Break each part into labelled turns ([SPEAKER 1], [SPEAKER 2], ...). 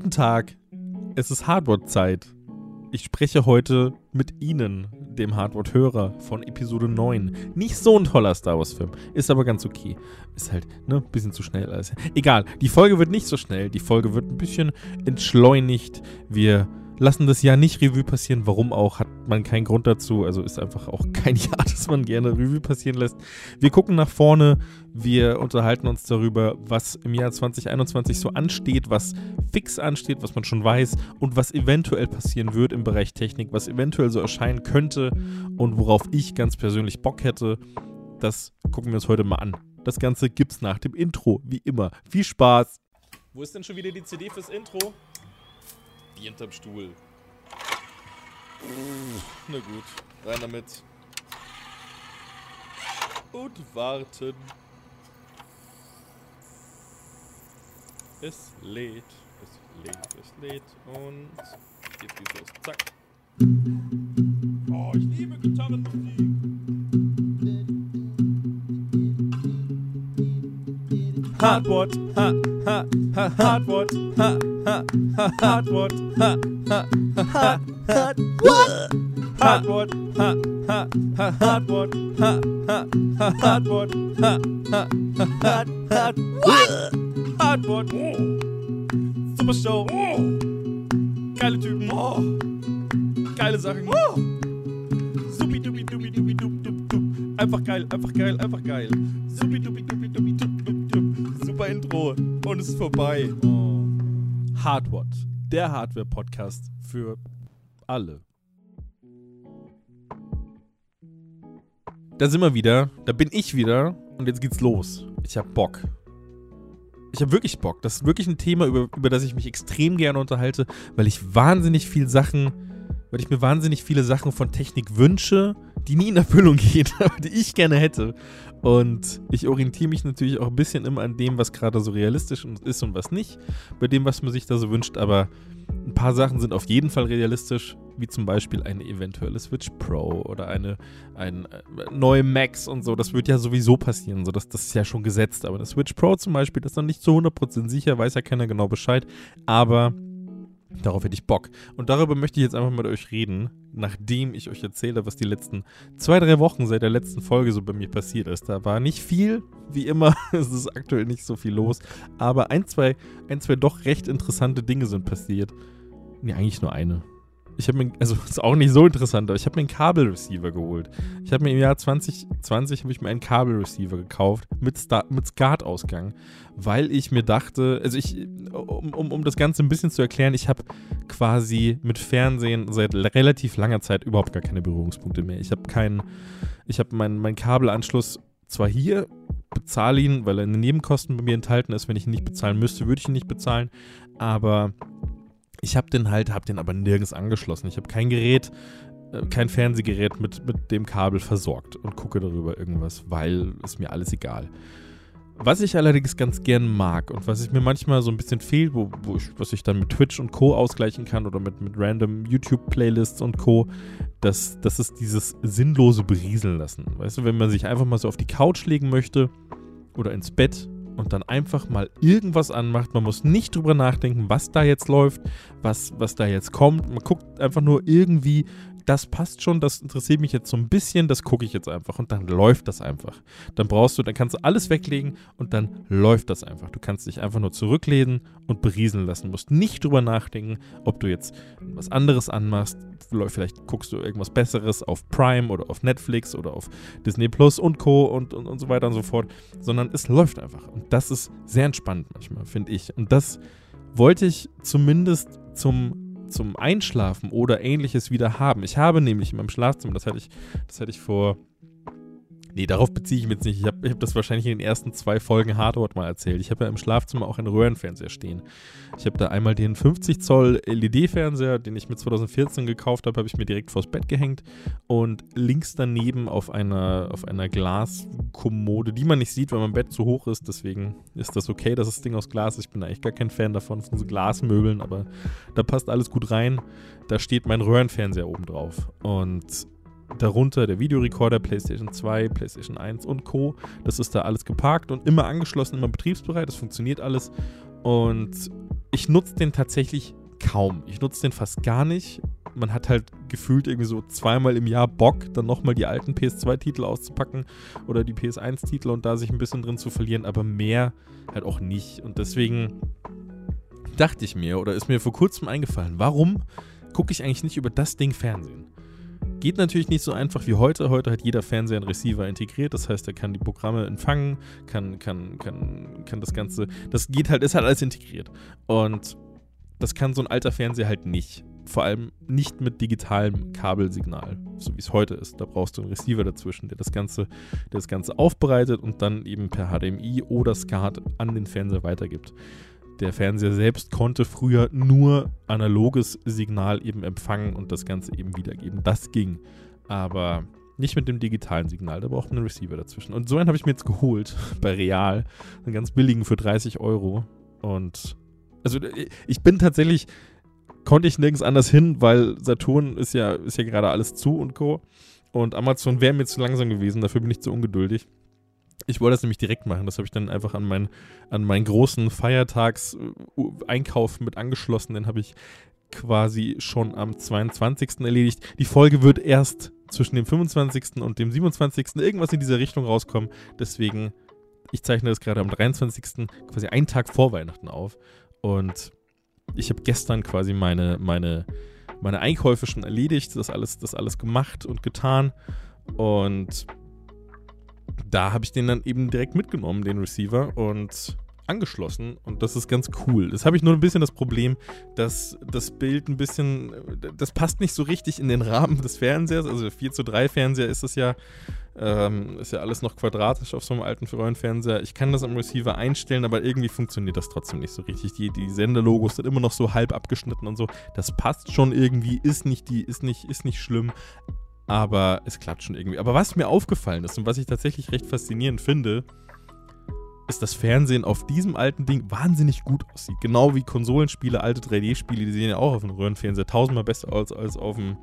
[SPEAKER 1] Guten Tag, es ist Hardware-Zeit. Ich spreche heute mit Ihnen, dem Hardware-Hörer von Episode 9. Nicht so ein toller Star Wars-Film, ist aber ganz okay. Ist halt, ne, ein bisschen zu schnell alles. Egal, die Folge wird nicht so schnell, die Folge wird ein bisschen entschleunigt. Wir lassen das Jahr nicht Revue passieren. Warum auch, hat man keinen Grund dazu. Also ist einfach auch kein Jahr, das man gerne Revue passieren lässt. Wir gucken nach vorne, wir unterhalten uns darüber, was im Jahr 2021 so ansteht, was fix ansteht, was man schon weiß und was eventuell passieren wird im Bereich Technik, was eventuell so erscheinen könnte und worauf ich ganz persönlich Bock hätte. Das gucken wir uns heute mal an. Das Ganze gibt's nach dem Intro, wie immer. Viel Spaß! Wo ist denn schon wieder die CD fürs Intro? Die hinterm Stuhl. Na gut, rein damit. Und warten. Es lädt, es lädt, es lädt und jetzt geht's los. Zack. Oh, ich liebe Gitarrenmusik. Hardwort, ha, ha, ha, Hardwort, ha, ha, ha, Hardwort, ha, ha, ha, ha, Hardwort, Hardwort, ha, ha, ha, Hardwort, ha, ha, ha, Hardwort, ha, ha, ha, Hardwort, Hardwort, Super Show, geile Typen, geile Sachen, supi dupi dupi dupi dup dup dup, einfach geil, einfach geil, einfach geil, supi dupi dupi dupi dup dup dup, super Intro und es ist vorbei. Hardwort, der Hardware-Podcast für alle. Da sind wir wieder, da bin ich wieder und jetzt geht's los. Ich hab Bock. Ich habe wirklich Bock. Das ist wirklich ein Thema, über, über das ich mich extrem gerne unterhalte, weil ich wahnsinnig viel Sachen, weil ich mir wahnsinnig viele Sachen von Technik wünsche, die nie in Erfüllung aber die ich gerne hätte. Und ich orientiere mich natürlich auch ein bisschen immer an dem, was gerade so realistisch ist und was nicht, bei dem, was man sich da so wünscht. Aber ein paar Sachen sind auf jeden Fall realistisch, wie zum Beispiel eine eventuelle Switch Pro oder eine, ein äh, neue Max und so. Das wird ja sowieso passieren, so das, das ist ja schon gesetzt. Aber eine Switch Pro zum Beispiel, das ist noch nicht zu 100% sicher, weiß ja keiner genau Bescheid. Aber Darauf hätte ich Bock. Und darüber möchte ich jetzt einfach mit euch reden, nachdem ich euch erzähle, was die letzten zwei, drei Wochen seit der letzten Folge so bei mir passiert ist. Da war nicht viel, wie immer. es ist aktuell nicht so viel los. Aber ein, zwei, ein, zwei doch recht interessante Dinge sind passiert. Nee, eigentlich nur eine. Ich habe mir, also ist auch nicht so interessant, aber ich habe mir einen Kabelreceiver geholt. Ich habe mir im Jahr 2020 habe ich mir einen Kabelreceiver gekauft mit, Star mit SCART-Ausgang, weil ich mir dachte, also ich, um, um, um das Ganze ein bisschen zu erklären, ich habe quasi mit Fernsehen seit relativ langer Zeit überhaupt gar keine Berührungspunkte mehr. Ich habe keinen, ich habe meinen mein Kabelanschluss zwar hier, bezahle ihn, weil er in den Nebenkosten bei mir enthalten ist. Wenn ich ihn nicht bezahlen müsste, würde ich ihn nicht bezahlen. Aber ich habe den halt, habe den aber nirgends angeschlossen. Ich habe kein Gerät, äh, kein Fernsehgerät mit, mit dem Kabel versorgt und gucke darüber irgendwas, weil es mir alles egal. Was ich allerdings ganz gern mag und was ich mir manchmal so ein bisschen fehlt, wo, wo ich, was ich dann mit Twitch und Co. ausgleichen kann oder mit, mit random YouTube-Playlists und Co., das, das ist dieses sinnlose Berieseln lassen. Weißt du, wenn man sich einfach mal so auf die Couch legen möchte oder ins Bett und dann einfach mal irgendwas anmacht. Man muss nicht drüber nachdenken, was da jetzt läuft, was, was da jetzt kommt. Man guckt einfach nur irgendwie das passt schon, das interessiert mich jetzt so ein bisschen, das gucke ich jetzt einfach und dann läuft das einfach. Dann brauchst du, dann kannst du alles weglegen und dann läuft das einfach. Du kannst dich einfach nur zurücklehnen und berieseln lassen. Du musst nicht drüber nachdenken, ob du jetzt was anderes anmachst. Vielleicht guckst du irgendwas Besseres auf Prime oder auf Netflix oder auf Disney Plus und Co. Und, und, und so weiter und so fort, sondern es läuft einfach. Und das ist sehr entspannt manchmal, finde ich. Und das wollte ich zumindest zum zum Einschlafen oder ähnliches wieder haben. Ich habe nämlich in meinem Schlafzimmer, das hatte ich, das hatte ich vor. Nee, darauf beziehe ich mich jetzt nicht. Ich habe hab das wahrscheinlich in den ersten zwei Folgen Hardware mal erzählt. Ich habe ja im Schlafzimmer auch einen Röhrenfernseher stehen. Ich habe da einmal den 50 Zoll LED-Fernseher, den ich mit 2014 gekauft habe, habe ich mir direkt vors Bett gehängt. Und links daneben auf einer, auf einer Glaskommode, die man nicht sieht, weil mein Bett zu hoch ist. Deswegen ist das okay, dass das Ding aus Glas ist. Ich bin eigentlich gar kein Fan davon, von so Glasmöbeln, aber da passt alles gut rein. Da steht mein Röhrenfernseher oben drauf. Und darunter der Videorekorder, PlayStation 2, PlayStation 1 und Co. Das ist da alles geparkt und immer angeschlossen, immer betriebsbereit. Das funktioniert alles. Und ich nutze den tatsächlich kaum. Ich nutze den fast gar nicht. Man hat halt gefühlt irgendwie so zweimal im Jahr Bock, dann nochmal die alten PS2-Titel auszupacken oder die PS1-Titel und da sich ein bisschen drin zu verlieren, aber mehr halt auch nicht. Und deswegen dachte ich mir, oder ist mir vor kurzem eingefallen, warum gucke ich eigentlich nicht über das Ding Fernsehen? Geht natürlich nicht so einfach wie heute. Heute hat jeder Fernseher einen Receiver integriert. Das heißt, er kann die Programme empfangen, kann, kann, kann, kann das Ganze. Das geht halt, ist halt alles integriert. Und das kann so ein alter Fernseher halt nicht. Vor allem nicht mit digitalem Kabelsignal, so wie es heute ist. Da brauchst du einen Receiver dazwischen, der das Ganze, der das Ganze aufbereitet und dann eben per HDMI oder SCART an den Fernseher weitergibt. Der Fernseher selbst konnte früher nur analoges Signal eben empfangen und das Ganze eben wiedergeben. Das ging. Aber nicht mit dem digitalen Signal, da braucht man einen Receiver dazwischen. Und so einen habe ich mir jetzt geholt bei Real. Einen ganz billigen für 30 Euro. Und also ich bin tatsächlich, konnte ich nirgends anders hin, weil Saturn ist ja, ist ja gerade alles zu und Co. Und Amazon wäre mir zu langsam gewesen, dafür bin ich zu ungeduldig. Ich wollte das nämlich direkt machen. Das habe ich dann einfach an, mein, an meinen großen Feiertags-Einkauf mit angeschlossen. Den habe ich quasi schon am 22. erledigt. Die Folge wird erst zwischen dem 25. und dem 27. irgendwas in dieser Richtung rauskommen. Deswegen, ich zeichne das gerade am 23. quasi einen Tag vor Weihnachten auf. Und ich habe gestern quasi meine, meine, meine Einkäufe schon erledigt, das alles, das alles gemacht und getan. Und da habe ich den dann eben direkt mitgenommen, den Receiver, und angeschlossen. Und das ist ganz cool. Jetzt habe ich nur ein bisschen das Problem, dass das Bild ein bisschen, das passt nicht so richtig in den Rahmen des Fernsehers. Also 4 zu 3 Fernseher ist es ja, ähm, ist ja alles noch quadratisch auf so einem alten Röhrenfernseher. Ich kann das am Receiver einstellen, aber irgendwie funktioniert das trotzdem nicht so richtig. Die, die Sendelogos sind immer noch so halb abgeschnitten und so. Das passt schon irgendwie, ist nicht, die, ist nicht, ist nicht schlimm aber es klappt schon irgendwie. Aber was mir aufgefallen ist und was ich tatsächlich recht faszinierend finde, ist das Fernsehen auf diesem alten Ding wahnsinnig gut aussieht. Genau wie Konsolenspiele, alte 3D-Spiele, die sehen ja auch auf einem Röhrenfernseher tausendmal besser aus als auf einem,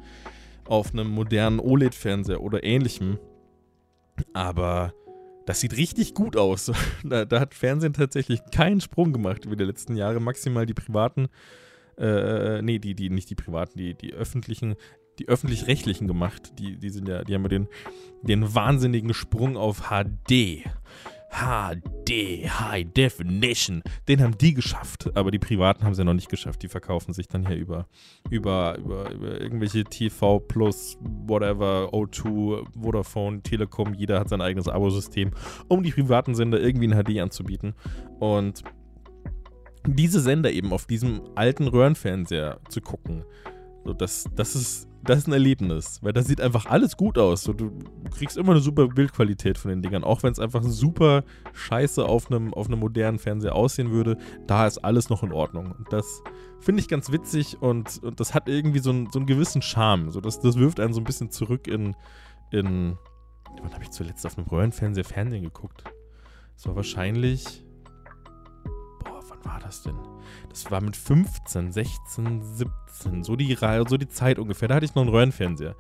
[SPEAKER 1] auf einem modernen OLED-Fernseher oder ähnlichem. Aber das sieht richtig gut aus. da, da, hat Fernsehen tatsächlich keinen Sprung gemacht über die letzten Jahre. Maximal die privaten, äh, äh nee, die, die, nicht die privaten, die, die öffentlichen die öffentlich-rechtlichen gemacht. Die, die sind ja, die haben ja den, den wahnsinnigen Sprung auf HD. HD, High Definition, den haben die geschafft, aber die Privaten haben sie ja noch nicht geschafft. Die verkaufen sich dann hier über, über, über, über irgendwelche TV Plus, whatever, O2, Vodafone, Telekom, jeder hat sein eigenes Abosystem, um die privaten Sender irgendwie in HD anzubieten. Und diese Sender eben auf diesem alten Röhrenfernseher zu gucken, so, das, das, ist, das ist ein Erlebnis, weil da sieht einfach alles gut aus. So, du kriegst immer eine super Bildqualität von den Dingern, auch wenn es einfach super scheiße auf einem, auf einem modernen Fernseher aussehen würde. Da ist alles noch in Ordnung. Und das finde ich ganz witzig und, und das hat irgendwie so, ein, so einen gewissen Charme. So, das, das wirft einen so ein bisschen zurück in. in wann habe ich zuletzt auf einem Röhrenfernseher Fernsehen geguckt? Das war wahrscheinlich. War das denn? Das war mit 15, 16, 17, so die, so die Zeit ungefähr. Da hatte ich noch einen Röhrenfernseher.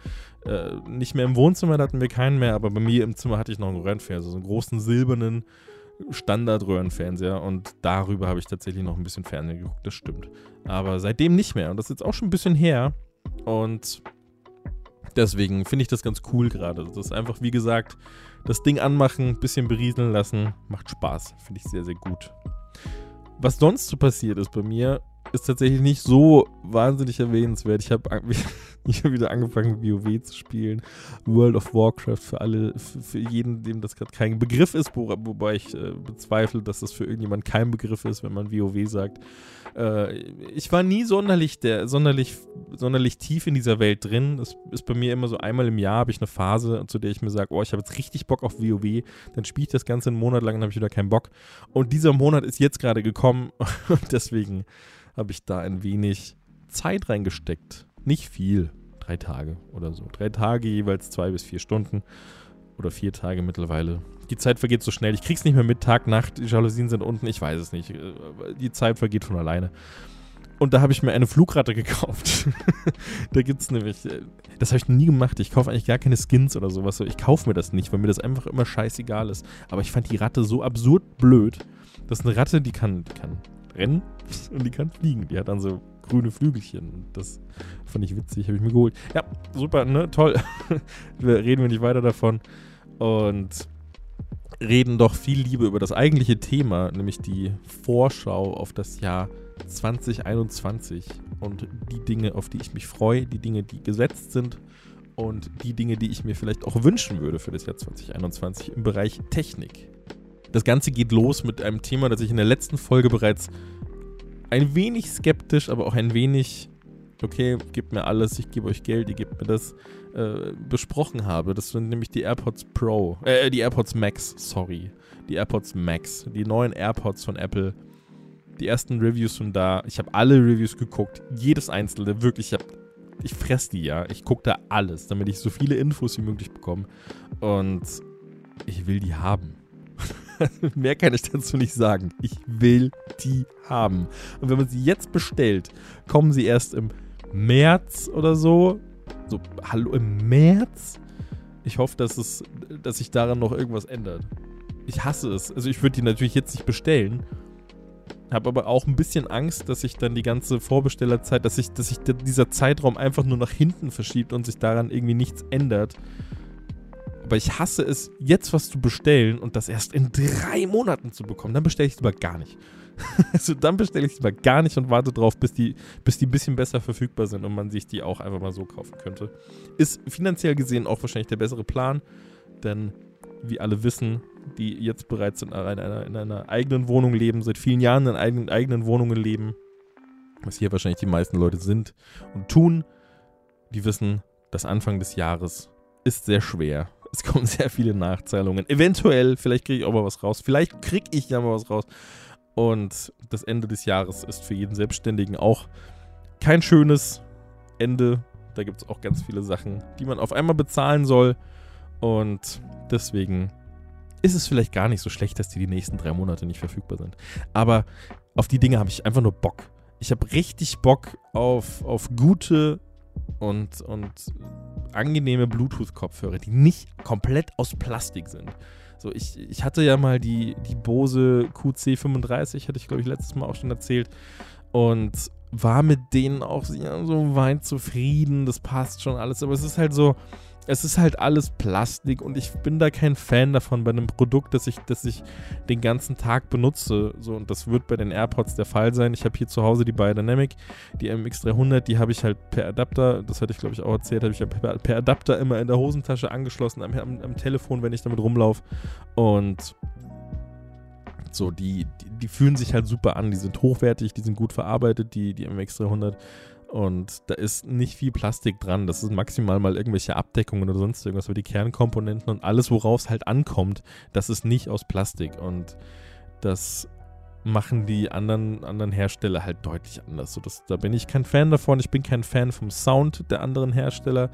[SPEAKER 1] Äh, nicht mehr im Wohnzimmer, da hatten wir keinen mehr, aber bei mir im Zimmer hatte ich noch einen Röhrenfernseher, so einen großen silbernen Standard-Röhrenfernseher und darüber habe ich tatsächlich noch ein bisschen Fernsehen geguckt, das stimmt. Aber seitdem nicht mehr und das ist jetzt auch schon ein bisschen her und deswegen finde ich das ganz cool gerade. Das ist einfach, wie gesagt, das Ding anmachen, ein bisschen berieseln lassen, macht Spaß, finde ich sehr, sehr gut. Was sonst so passiert ist bei mir, ist tatsächlich nicht so wahnsinnig erwähnenswert. Ich habe ich hab wieder angefangen, WoW zu spielen. World of Warcraft für alle, für jeden, dem das gerade kein Begriff ist, wo, wobei ich äh, bezweifle, dass das für irgendjemand kein Begriff ist, wenn man WoW sagt. Äh, ich war nie sonderlich, der, sonderlich, sonderlich tief in dieser Welt drin. Das ist bei mir immer so einmal im Jahr habe ich eine Phase, zu der ich mir sage, oh, ich habe jetzt richtig Bock auf WoW. Dann spiele ich das Ganze einen Monat lang und habe ich wieder keinen Bock. Und dieser Monat ist jetzt gerade gekommen und deswegen habe ich da ein wenig Zeit reingesteckt. Nicht viel. Drei Tage oder so. Drei Tage jeweils zwei bis vier Stunden. Oder vier Tage mittlerweile. Die Zeit vergeht so schnell. Ich krieg's nicht mehr mit. Tag, Nacht, die Jalousien sind unten. Ich weiß es nicht. Die Zeit vergeht von alleine. Und da habe ich mir eine Flugratte gekauft. da gibt es nämlich. Äh, das habe ich nie gemacht. Ich kaufe eigentlich gar keine Skins oder sowas. Ich kaufe mir das nicht, weil mir das einfach immer scheißegal ist. Aber ich fand die Ratte so absurd blöd. Das ist eine Ratte, die kann, die kann rennen und die kann fliegen. Die hat dann so grüne Flügelchen. Das fand ich witzig, habe ich mir geholt. Ja, super, ne? Toll. reden wir nicht weiter davon. Und reden doch viel lieber über das eigentliche Thema, nämlich die Vorschau auf das Jahr 2021 und die Dinge, auf die ich mich freue, die Dinge, die gesetzt sind und die Dinge, die ich mir vielleicht auch wünschen würde für das Jahr 2021 im Bereich Technik. Das Ganze geht los mit einem Thema, das ich in der letzten Folge bereits ein wenig skeptisch, aber auch ein wenig, okay, gebt mir alles, ich gebe euch Geld, ihr gebt mir das, äh, besprochen habe. Das sind nämlich die AirPods Pro, äh, die AirPods Max, sorry. Die AirPods Max, die neuen AirPods von Apple. Die ersten Reviews sind da. Ich habe alle Reviews geguckt, jedes einzelne, wirklich, ich habe ich fress die ja. Ich gucke da alles, damit ich so viele Infos wie möglich bekomme. Und ich will die haben. Mehr kann ich dazu nicht sagen. Ich will die haben. Und wenn man sie jetzt bestellt, kommen sie erst im März oder so. So, hallo, im März? Ich hoffe, dass, es, dass sich daran noch irgendwas ändert. Ich hasse es. Also ich würde die natürlich jetzt nicht bestellen. Habe aber auch ein bisschen Angst, dass sich dann die ganze Vorbestellerzeit, dass sich, dass sich dieser Zeitraum einfach nur nach hinten verschiebt und sich daran irgendwie nichts ändert. Aber ich hasse es, jetzt was zu bestellen und das erst in drei Monaten zu bekommen. Dann bestelle ich es lieber gar nicht. also dann bestelle ich es lieber gar nicht und warte drauf, bis die, bis die ein bisschen besser verfügbar sind und man sich die auch einfach mal so kaufen könnte. Ist finanziell gesehen auch wahrscheinlich der bessere Plan, denn wie alle wissen, die jetzt bereits in einer, in einer eigenen Wohnung leben, seit vielen Jahren in eigenen, eigenen Wohnungen leben, was hier wahrscheinlich die meisten Leute sind und tun, die wissen, dass Anfang des Jahres ist sehr schwer es kommen sehr viele Nachzahlungen. Eventuell, vielleicht kriege ich auch mal was raus. Vielleicht kriege ich ja mal was raus. Und das Ende des Jahres ist für jeden Selbstständigen auch kein schönes Ende. Da gibt es auch ganz viele Sachen, die man auf einmal bezahlen soll. Und deswegen ist es vielleicht gar nicht so schlecht, dass die die nächsten drei Monate nicht verfügbar sind. Aber auf die Dinge habe ich einfach nur Bock. Ich habe richtig Bock auf, auf gute und, und angenehme Bluetooth-Kopfhörer, die nicht komplett aus Plastik sind. So, ich, ich hatte ja mal die, die Bose QC35, hatte ich glaube ich letztes Mal auch schon erzählt. Und war mit denen auch ja, so weit zufrieden. Das passt schon alles. Aber es ist halt so, es ist halt alles Plastik und ich bin da kein Fan davon bei einem Produkt, das ich, das ich den ganzen Tag benutze. So, und das wird bei den AirPods der Fall sein. Ich habe hier zu Hause die Biodynamic, die MX300, die habe ich halt per Adapter, das hatte ich glaube ich auch erzählt, habe ich ja per, per, Adapter immer in der Hosentasche angeschlossen, am, am, am Telefon, wenn ich damit rumlaufe. Und so, die, die, die, fühlen sich halt super an, die sind hochwertig, die sind gut verarbeitet, die, die MX300. Und da ist nicht viel Plastik dran. Das sind maximal mal irgendwelche Abdeckungen oder sonst irgendwas. Aber die Kernkomponenten und alles, worauf es halt ankommt, das ist nicht aus Plastik. Und das machen die anderen, anderen Hersteller halt deutlich anders. So, das, da bin ich kein Fan davon. Ich bin kein Fan vom Sound der anderen Hersteller.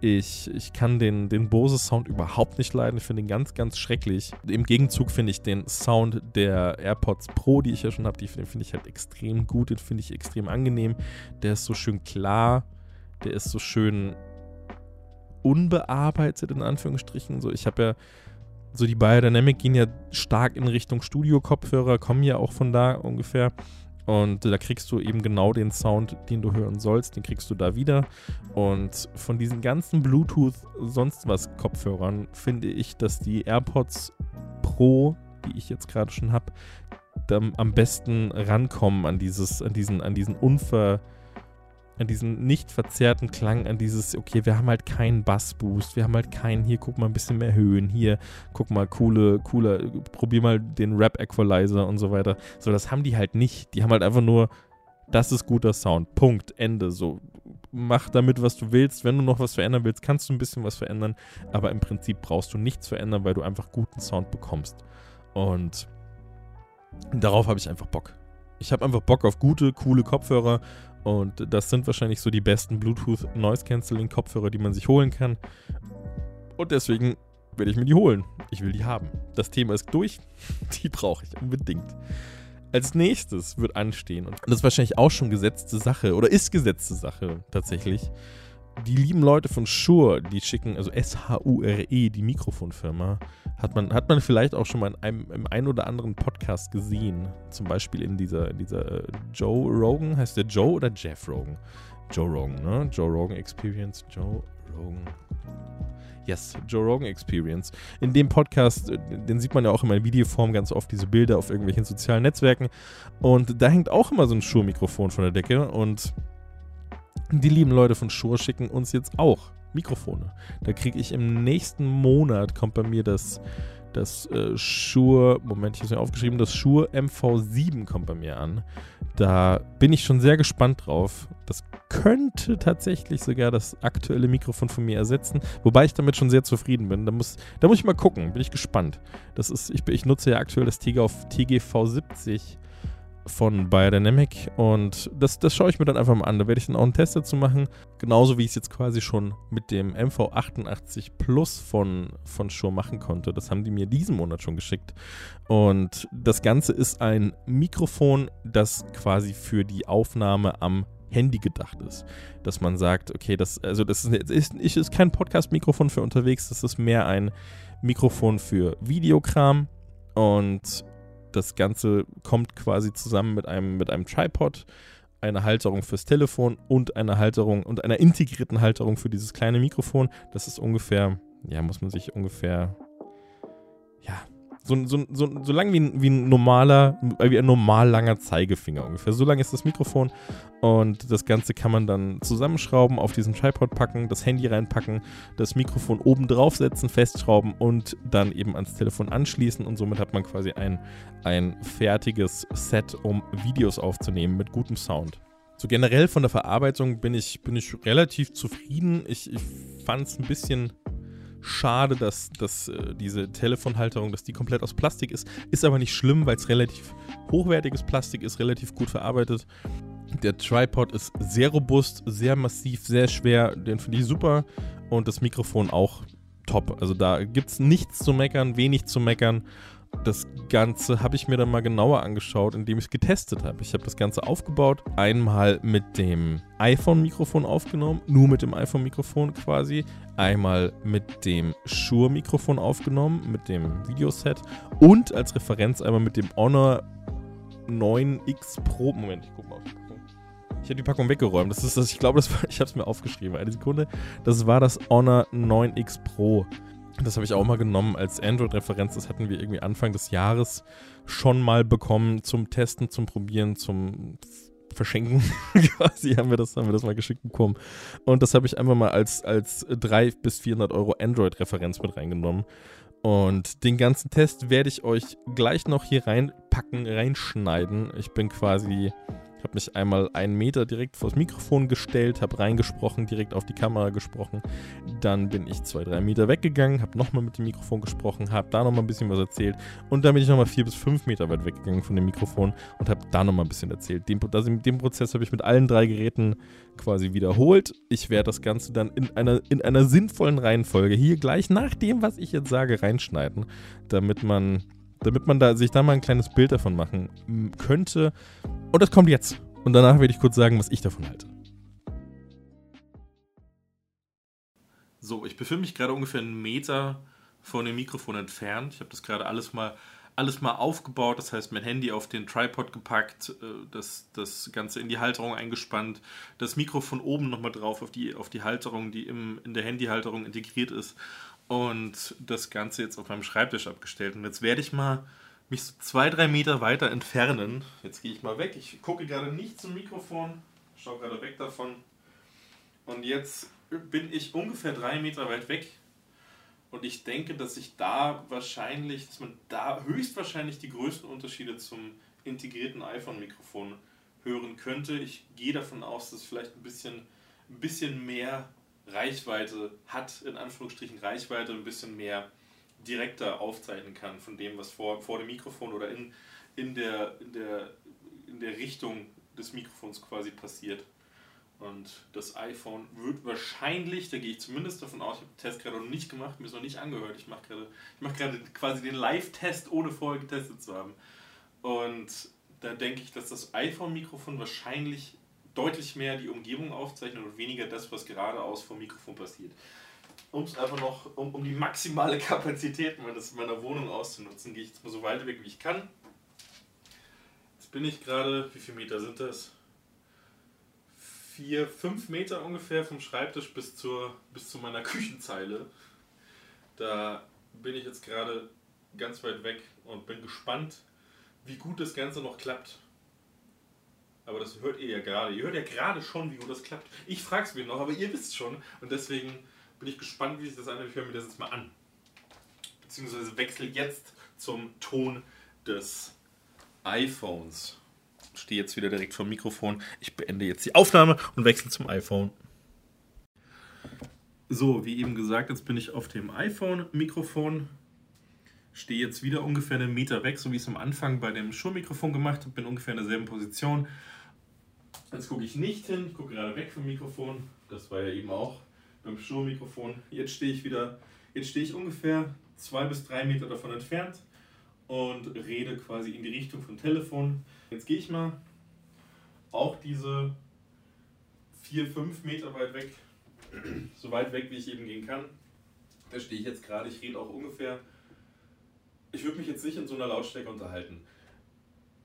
[SPEAKER 1] Ich, ich kann den, den Bose-Sound überhaupt nicht leiden. Ich finde ihn ganz, ganz schrecklich. Im Gegenzug finde ich den Sound der AirPods Pro, die ich ja schon habe, den finde ich halt extrem gut. Den finde ich extrem angenehm. Der ist so schön klar. Der ist so schön unbearbeitet, in Anführungsstrichen. So, ich habe ja so die Biodynamic gehen ja stark in Richtung Studio-Kopfhörer, kommen ja auch von da ungefähr. Und da kriegst du eben genau den Sound, den du hören sollst, den kriegst du da wieder. Und von diesen ganzen Bluetooth sonst was Kopfhörern finde ich, dass die AirPods Pro, die ich jetzt gerade schon habe, am besten rankommen an dieses, an diesen, an diesen unver an diesen nicht verzerrten Klang, an dieses, okay, wir haben halt keinen Bassboost, wir haben halt keinen, hier guck mal ein bisschen mehr Höhen, hier guck mal, coole, cooler, probier mal den Rap-Equalizer und so weiter. So, das haben die halt nicht. Die haben halt einfach nur, das ist guter Sound. Punkt. Ende. So, mach damit, was du willst. Wenn du noch was verändern willst, kannst du ein bisschen was verändern. Aber im Prinzip brauchst du nichts verändern, weil du einfach guten Sound bekommst. Und darauf habe ich einfach Bock. Ich habe einfach Bock auf gute, coole Kopfhörer und das sind wahrscheinlich so die besten Bluetooth Noise Cancelling Kopfhörer, die man sich holen kann. Und deswegen werde ich mir die holen. Ich will die haben. Das Thema ist durch. Die brauche ich unbedingt. Als nächstes wird anstehen, und das ist wahrscheinlich auch schon gesetzte Sache oder ist gesetzte Sache tatsächlich. Die lieben Leute von Shure, die schicken, also S-H-U-R-E, die Mikrofonfirma, Hat man, hat man vielleicht auch schon mal in einem, im einen oder anderen Podcast gesehen. Zum Beispiel in dieser, in dieser äh, Joe Rogan, heißt der Joe oder Jeff Rogan? Joe Rogan, ne? Joe Rogan Experience, Joe Rogan. Yes, Joe Rogan Experience. In dem Podcast, äh, den sieht man ja auch in Videoform ganz oft, diese Bilder auf irgendwelchen sozialen Netzwerken. Und da hängt auch immer so ein Shure-Mikrofon von der Decke. Und die lieben Leute von Shure schicken uns jetzt auch Mikrofone. Da kriege ich im nächsten Monat, kommt bei mir das, das äh, Shure, Moment, ich habe es mir aufgeschrieben, das Shure MV7 kommt bei mir an. Da bin ich schon sehr gespannt drauf. Das könnte tatsächlich sogar das aktuelle Mikrofon von mir ersetzen, wobei ich damit schon sehr zufrieden bin. Da muss, da muss ich mal gucken, bin ich gespannt. Das ist, ich, ich nutze ja aktuell das TGV 70 von Biodynamic und das, das schaue ich mir dann einfach mal an. Da werde ich dann auch einen Test dazu machen. Genauso wie ich es jetzt quasi schon mit dem MV88 Plus von, von Shure machen konnte. Das haben die mir diesen Monat schon geschickt. Und das Ganze ist ein Mikrofon, das quasi für die Aufnahme am Handy gedacht ist. Dass man sagt, okay, das, also das ist, ist, ist kein Podcast-Mikrofon für unterwegs, das ist mehr ein Mikrofon für Videokram. Und das Ganze kommt quasi zusammen mit einem, mit einem Tripod, einer Halterung fürs Telefon und einer Halterung und einer integrierten Halterung für dieses kleine Mikrofon. Das ist ungefähr, ja, muss man sich ungefähr, ja, so, so, so, so lang wie, wie ein normaler, wie ein normal langer Zeigefinger ungefähr. So lang ist das Mikrofon und das Ganze kann man dann zusammenschrauben, auf diesen Tripod packen, das Handy reinpacken, das Mikrofon oben draufsetzen, festschrauben und dann eben ans Telefon anschließen und somit hat man quasi ein, ein fertiges Set, um Videos aufzunehmen mit gutem Sound. So generell von der Verarbeitung bin ich, bin ich relativ zufrieden. Ich, ich fand es ein bisschen schade, dass, dass äh, diese Telefonhalterung, dass die komplett aus Plastik ist. Ist aber nicht schlimm, weil es relativ hochwertiges Plastik ist, relativ gut verarbeitet. Der Tripod ist sehr robust, sehr massiv, sehr schwer. Den finde ich super. Und das Mikrofon auch top. Also da gibt es nichts zu meckern, wenig zu meckern. Das Ganze habe ich mir dann mal genauer angeschaut, indem ich es getestet habe. Ich habe das Ganze aufgebaut, einmal mit dem iPhone-Mikrofon aufgenommen, nur mit dem iPhone-Mikrofon quasi, einmal mit dem Shure-Mikrofon aufgenommen, mit dem Videoset und als Referenz einmal mit dem Honor 9X Pro. Moment, ich guck mal auf die Packung. Ich habe die Packung weggeräumt. Das ist das, ich glaube, ich habe es mir aufgeschrieben. Eine Sekunde. Das war das Honor 9X Pro. Das habe ich auch mal genommen als Android-Referenz. Das hatten wir irgendwie Anfang des Jahres schon mal bekommen zum Testen, zum Probieren, zum Verschenken. Quasi haben wir, das, haben wir das mal geschickt bekommen. Und das habe ich einfach mal als, als 300 bis 400 Euro Android-Referenz mit reingenommen. Und den ganzen Test werde ich euch gleich noch hier reinpacken, reinschneiden. Ich bin quasi ich habe mich einmal einen Meter direkt vors Mikrofon gestellt, habe reingesprochen, direkt auf die Kamera gesprochen. Dann bin ich zwei, drei Meter weggegangen, habe nochmal mit dem Mikrofon gesprochen, habe da nochmal ein bisschen was erzählt. Und dann bin ich nochmal vier bis fünf Meter weit weggegangen von dem Mikrofon und habe da nochmal ein bisschen erzählt. Den, das, den Prozess habe ich mit allen drei Geräten quasi wiederholt. Ich werde das Ganze dann in einer, in einer sinnvollen Reihenfolge hier gleich nach dem, was ich jetzt sage, reinschneiden, damit man damit man da, sich da mal ein kleines Bild davon machen könnte. Und das kommt jetzt. Und danach werde ich kurz sagen, was ich davon halte. So, ich befinde mich gerade ungefähr einen Meter von dem Mikrofon entfernt. Ich habe das gerade alles mal, alles mal aufgebaut. Das heißt, mein Handy auf den Tripod gepackt, äh, das, das Ganze in die Halterung eingespannt, das Mikrofon oben nochmal drauf auf die, auf die Halterung, die im, in der Handyhalterung integriert ist und das Ganze jetzt auf meinem Schreibtisch abgestellt. Und jetzt werde ich mal mich so zwei, drei Meter weiter entfernen. Jetzt gehe ich mal weg. Ich gucke gerade nicht zum Mikrofon, schaue gerade weg davon. Und jetzt bin ich ungefähr drei Meter weit weg. Und ich denke, dass ich da wahrscheinlich, dass man da höchstwahrscheinlich die größten Unterschiede zum integrierten iPhone-Mikrofon hören könnte. Ich gehe davon aus, dass vielleicht ein bisschen, ein bisschen mehr Reichweite hat, in Anführungsstrichen Reichweite, ein bisschen mehr direkter aufzeichnen kann von dem, was vor, vor dem Mikrofon oder in, in, der, in, der, in der Richtung des Mikrofons quasi passiert. Und das iPhone wird wahrscheinlich, da gehe ich zumindest davon aus, ich habe den Test gerade noch nicht gemacht, mir ist noch nicht angehört. Ich mache gerade, ich mache gerade quasi den Live-Test, ohne vorher getestet zu haben. Und da denke ich, dass das iPhone-Mikrofon wahrscheinlich deutlich mehr die Umgebung aufzeichnet und weniger das, was geradeaus vom Mikrofon passiert. um es einfach noch, um, um die maximale Kapazität meines, meiner Wohnung auszunutzen, gehe ich jetzt mal so weit weg, wie ich kann. Jetzt bin ich gerade, wie viele Meter sind das? Vier, fünf Meter ungefähr vom Schreibtisch bis, zur, bis zu meiner Küchenzeile. Da bin ich jetzt gerade ganz weit weg und bin gespannt, wie gut das Ganze noch klappt. Aber das hört ihr ja gerade. Ihr hört ja gerade schon, wie gut das klappt. Ich frage es mir noch, aber ihr wisst schon. Und deswegen bin ich gespannt, wie sich das anhört. Ich höre mir das jetzt mal an. Beziehungsweise wechsle jetzt zum Ton des iPhones. Stehe jetzt wieder direkt vom Mikrofon. Ich beende jetzt die Aufnahme und wechsle zum iPhone. So, wie eben gesagt, jetzt bin ich auf dem iPhone-Mikrofon. Stehe jetzt wieder ungefähr einen Meter weg, so wie ich es am Anfang bei dem Schuhmikrofon gemacht habe. Bin ungefähr in derselben Position. Jetzt gucke ich nicht hin, ich gucke gerade weg vom Mikrofon. Das war ja eben auch beim Schuhmikrofon. Jetzt stehe ich wieder, jetzt stehe ich ungefähr zwei bis drei Meter davon entfernt und rede quasi in die Richtung vom Telefon. Jetzt gehe ich mal auch diese vier, fünf Meter weit weg so weit weg, wie ich eben gehen kann. Da stehe ich jetzt gerade, ich rede auch ungefähr. Ich würde mich jetzt nicht in so einer Lautstärke unterhalten.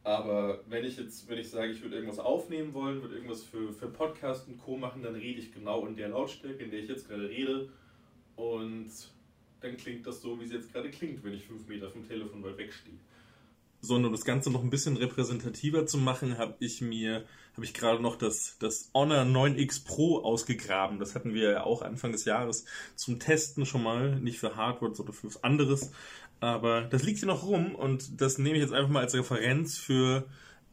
[SPEAKER 1] Aber wenn ich jetzt, wenn ich sage, ich würde irgendwas aufnehmen wollen, würde irgendwas für, für Podcast und Co. machen, dann rede ich genau in der Lautstärke, in der ich jetzt gerade rede. Und dann klingt das so, wie es jetzt gerade klingt, wenn ich fünf Meter vom Telefon weit weg stehe sondern um das Ganze noch ein bisschen repräsentativer zu machen, habe ich mir, habe ich gerade noch das, das Honor 9X Pro ausgegraben. Das hatten wir ja auch Anfang des Jahres zum Testen schon mal, nicht für Hardware, sondern für was anderes. Aber das liegt hier noch rum und das nehme ich jetzt einfach mal als Referenz für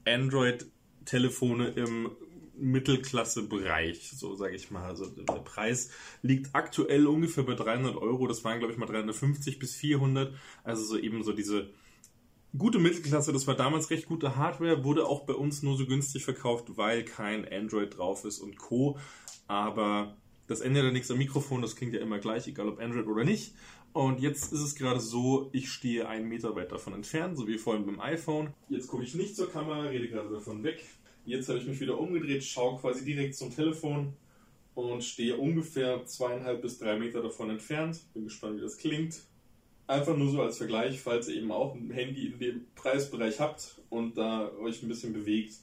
[SPEAKER 1] Android-Telefone im Mittelklasse-Bereich, so sage ich mal. Also der Preis liegt aktuell ungefähr bei 300 Euro. Das waren, glaube ich, mal 350 bis 400. Also so eben so diese gute Mittelklasse, das war damals recht gute Hardware, wurde auch bei uns nur so günstig verkauft, weil kein Android drauf ist und Co. Aber das ändert ja nichts am Mikrofon, das klingt ja immer gleich, egal ob Android oder nicht. Und jetzt ist es gerade so, ich stehe einen Meter weit davon entfernt, so wie vorhin beim iPhone. Jetzt gucke ich nicht zur Kamera, rede gerade davon weg. Jetzt habe ich mich wieder umgedreht, schaue quasi direkt zum Telefon und stehe ungefähr zweieinhalb bis drei Meter davon entfernt. Bin gespannt, wie das klingt. Einfach nur so als Vergleich, falls ihr eben auch ein Handy in dem Preisbereich habt und da euch ein bisschen bewegt,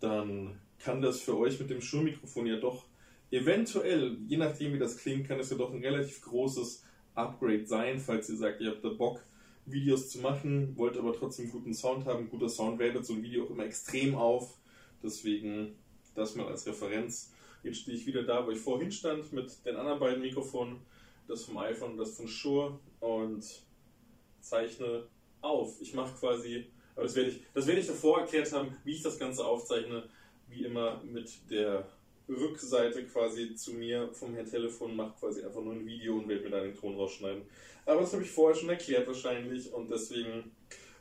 [SPEAKER 1] dann kann das für euch mit dem Schurmikrofon ja doch eventuell, je nachdem wie das klingt, kann es ja doch ein relativ großes Upgrade sein, falls ihr sagt, ihr habt da Bock, Videos zu machen, wollt aber trotzdem guten Sound haben. Guter Sound wertet so ein Video auch immer extrem auf. Deswegen das mal als Referenz. Jetzt stehe ich wieder da, wo ich vorhin stand, mit den anderen beiden Mikrofonen. Das vom iPhone und das von Shure. Und zeichne auf. Ich mache quasi, aber das werde ich, das werde ich davor erklärt haben, wie ich das Ganze aufzeichne, wie immer mit der Rückseite quasi zu mir vom Herrn Telefon, mache quasi einfach nur ein Video und werde mir dann den Ton rausschneiden. Aber das habe ich vorher schon erklärt wahrscheinlich und deswegen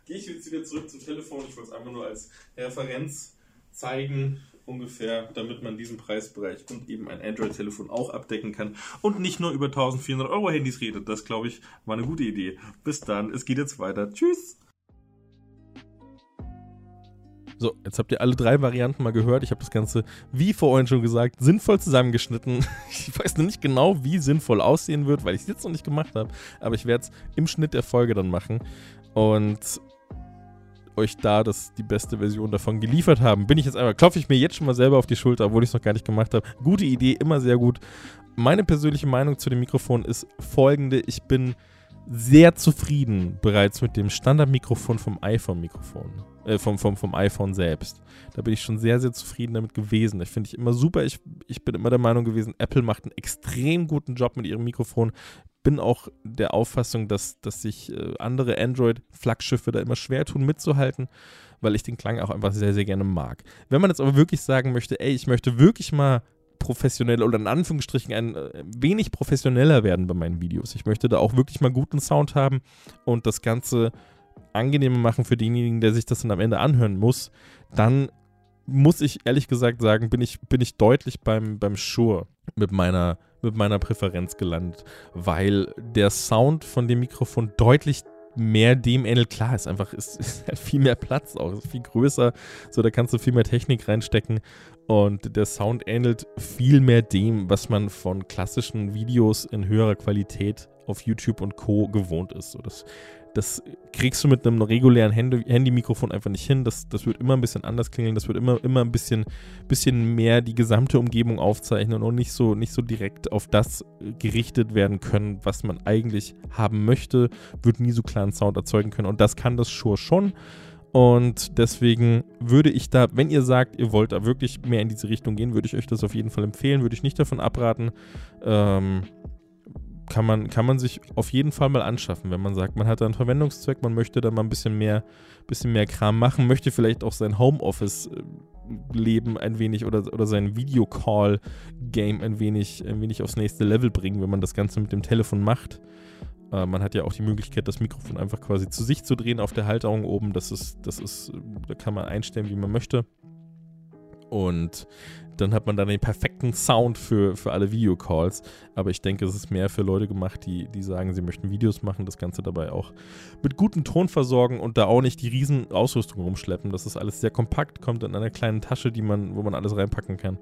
[SPEAKER 1] gehe ich jetzt wieder zurück zum Telefon. Ich wollte es einfach nur als Referenz zeigen, ungefähr, damit man diesen Preisbereich und eben ein Android-Telefon auch abdecken kann und nicht nur über 1400 Euro Handys redet. Das, glaube ich, war eine gute Idee. Bis dann, es geht jetzt weiter. Tschüss! So, jetzt habt ihr alle drei Varianten mal gehört. Ich habe das Ganze, wie vorhin schon gesagt, sinnvoll zusammengeschnitten. Ich weiß noch nicht genau, wie sinnvoll aussehen wird, weil ich es jetzt noch nicht gemacht habe. Aber ich werde es im Schnitt der Folge dann machen. Und euch da das, die beste Version davon geliefert haben. Bin ich jetzt einmal, klopfe ich mir jetzt schon mal selber auf die Schulter, obwohl ich es noch gar nicht gemacht habe. Gute Idee, immer sehr gut. Meine persönliche Meinung zu dem Mikrofon ist folgende. Ich bin sehr zufrieden bereits mit dem Standardmikrofon vom iPhone-Mikrofon, äh, vom, vom, vom iPhone selbst. Da bin ich schon sehr, sehr zufrieden damit gewesen. Ich finde ich immer super. Ich, ich bin immer der Meinung gewesen, Apple macht einen extrem guten Job mit ihrem Mikrofon bin auch der Auffassung, dass, dass sich äh, andere Android-Flaggschiffe da immer schwer tun, mitzuhalten, weil ich den Klang auch einfach sehr, sehr gerne mag. Wenn man jetzt aber wirklich sagen möchte, ey, ich möchte wirklich mal professionell oder in Anführungsstrichen ein äh, wenig professioneller werden bei meinen Videos. Ich möchte da auch wirklich mal guten Sound haben und das Ganze angenehmer machen für denjenigen, der sich das dann am Ende anhören muss, dann muss ich ehrlich gesagt sagen, bin ich, bin ich deutlich beim, beim Shure mit meiner mit meiner Präferenz gelandet, weil der Sound von dem Mikrofon deutlich mehr dem ähnelt. Klar, ist einfach, ist, ist halt viel mehr Platz auch, ist viel größer. So, da kannst du viel mehr Technik reinstecken. Und der Sound ähnelt viel mehr dem, was man von klassischen Videos in höherer Qualität auf YouTube und Co. gewohnt ist. So, das, das kriegst du mit einem regulären Handy Handymikrofon einfach nicht hin. Das, das wird immer ein bisschen anders klingeln. Das wird immer, immer ein bisschen, bisschen mehr die gesamte Umgebung aufzeichnen und nicht so, nicht so direkt auf das gerichtet werden können, was man eigentlich haben möchte. Wird nie so klaren Sound erzeugen können. Und das kann das Shure schon. Und deswegen würde ich da, wenn ihr sagt, ihr wollt da wirklich mehr in diese Richtung gehen, würde ich euch das auf jeden Fall empfehlen. Würde ich nicht davon abraten. Ähm, kann man, kann man sich auf jeden Fall mal anschaffen, wenn man sagt, man hat da einen Verwendungszweck, man möchte da mal ein bisschen mehr, bisschen mehr Kram machen, möchte vielleicht auch sein Homeoffice-Leben ein wenig oder, oder sein Videocall-Game ein wenig, ein wenig aufs nächste Level bringen, wenn man das Ganze mit dem Telefon macht. Äh, man hat ja auch die Möglichkeit, das Mikrofon einfach quasi zu sich zu drehen auf der Halterung oben. Das ist, das ist, da kann man einstellen, wie man möchte. Und dann hat man dann den perfekten Sound für, für alle Videocalls. Aber ich denke, es ist mehr für Leute gemacht, die, die sagen, sie möchten Videos machen, das Ganze dabei auch mit gutem Ton versorgen und da auch nicht die riesen Ausrüstung rumschleppen. Das ist alles sehr kompakt, kommt in einer kleinen Tasche, die man, wo man alles reinpacken kann.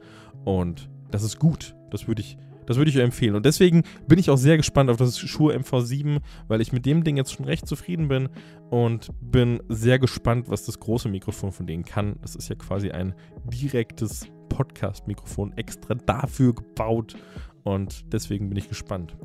[SPEAKER 1] Und das ist gut. Das würde ich, das würde ich euch empfehlen. Und deswegen bin ich auch sehr gespannt auf das Shure MV7, weil ich mit dem Ding jetzt schon recht zufrieden bin und bin sehr gespannt, was das große Mikrofon von denen kann. Das ist ja quasi ein direktes Podcast-Mikrofon extra dafür gebaut und deswegen bin ich gespannt.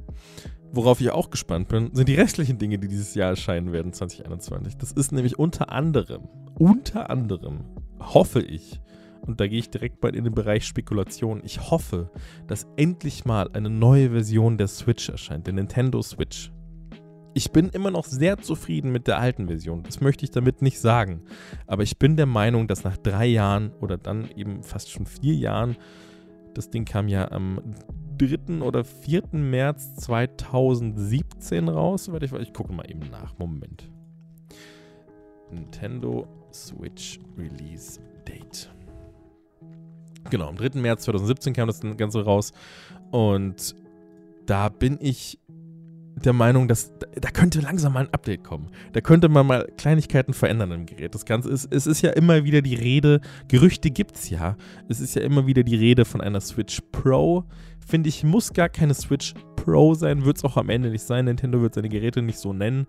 [SPEAKER 1] Worauf ich auch gespannt bin, sind die restlichen Dinge, die dieses Jahr erscheinen werden, 2021. Das ist nämlich unter anderem, unter anderem, hoffe ich, und da gehe ich direkt mal in den Bereich Spekulation. Ich hoffe, dass endlich mal eine neue Version der Switch erscheint, der Nintendo Switch. Ich bin immer noch sehr zufrieden mit der alten Version. Das möchte ich damit nicht sagen. Aber ich bin der Meinung, dass nach drei Jahren oder dann eben fast schon vier Jahren, das Ding kam ja am 3. oder 4. März 2017 raus. Ich, ich gucke mal eben nach. Moment. Nintendo Switch Release Date. Genau, am 3. März 2017 kam das Ganze raus. Und da bin ich der Meinung, dass da könnte langsam mal ein Update kommen. Da könnte man mal Kleinigkeiten verändern im Gerät. Das Ganze ist, es ist ja immer wieder die Rede, Gerüchte gibt es ja. Es ist ja immer wieder die Rede von einer Switch Pro. Finde ich, muss gar keine Switch Pro sein, wird es auch am Ende nicht sein. Nintendo wird seine Geräte nicht so nennen.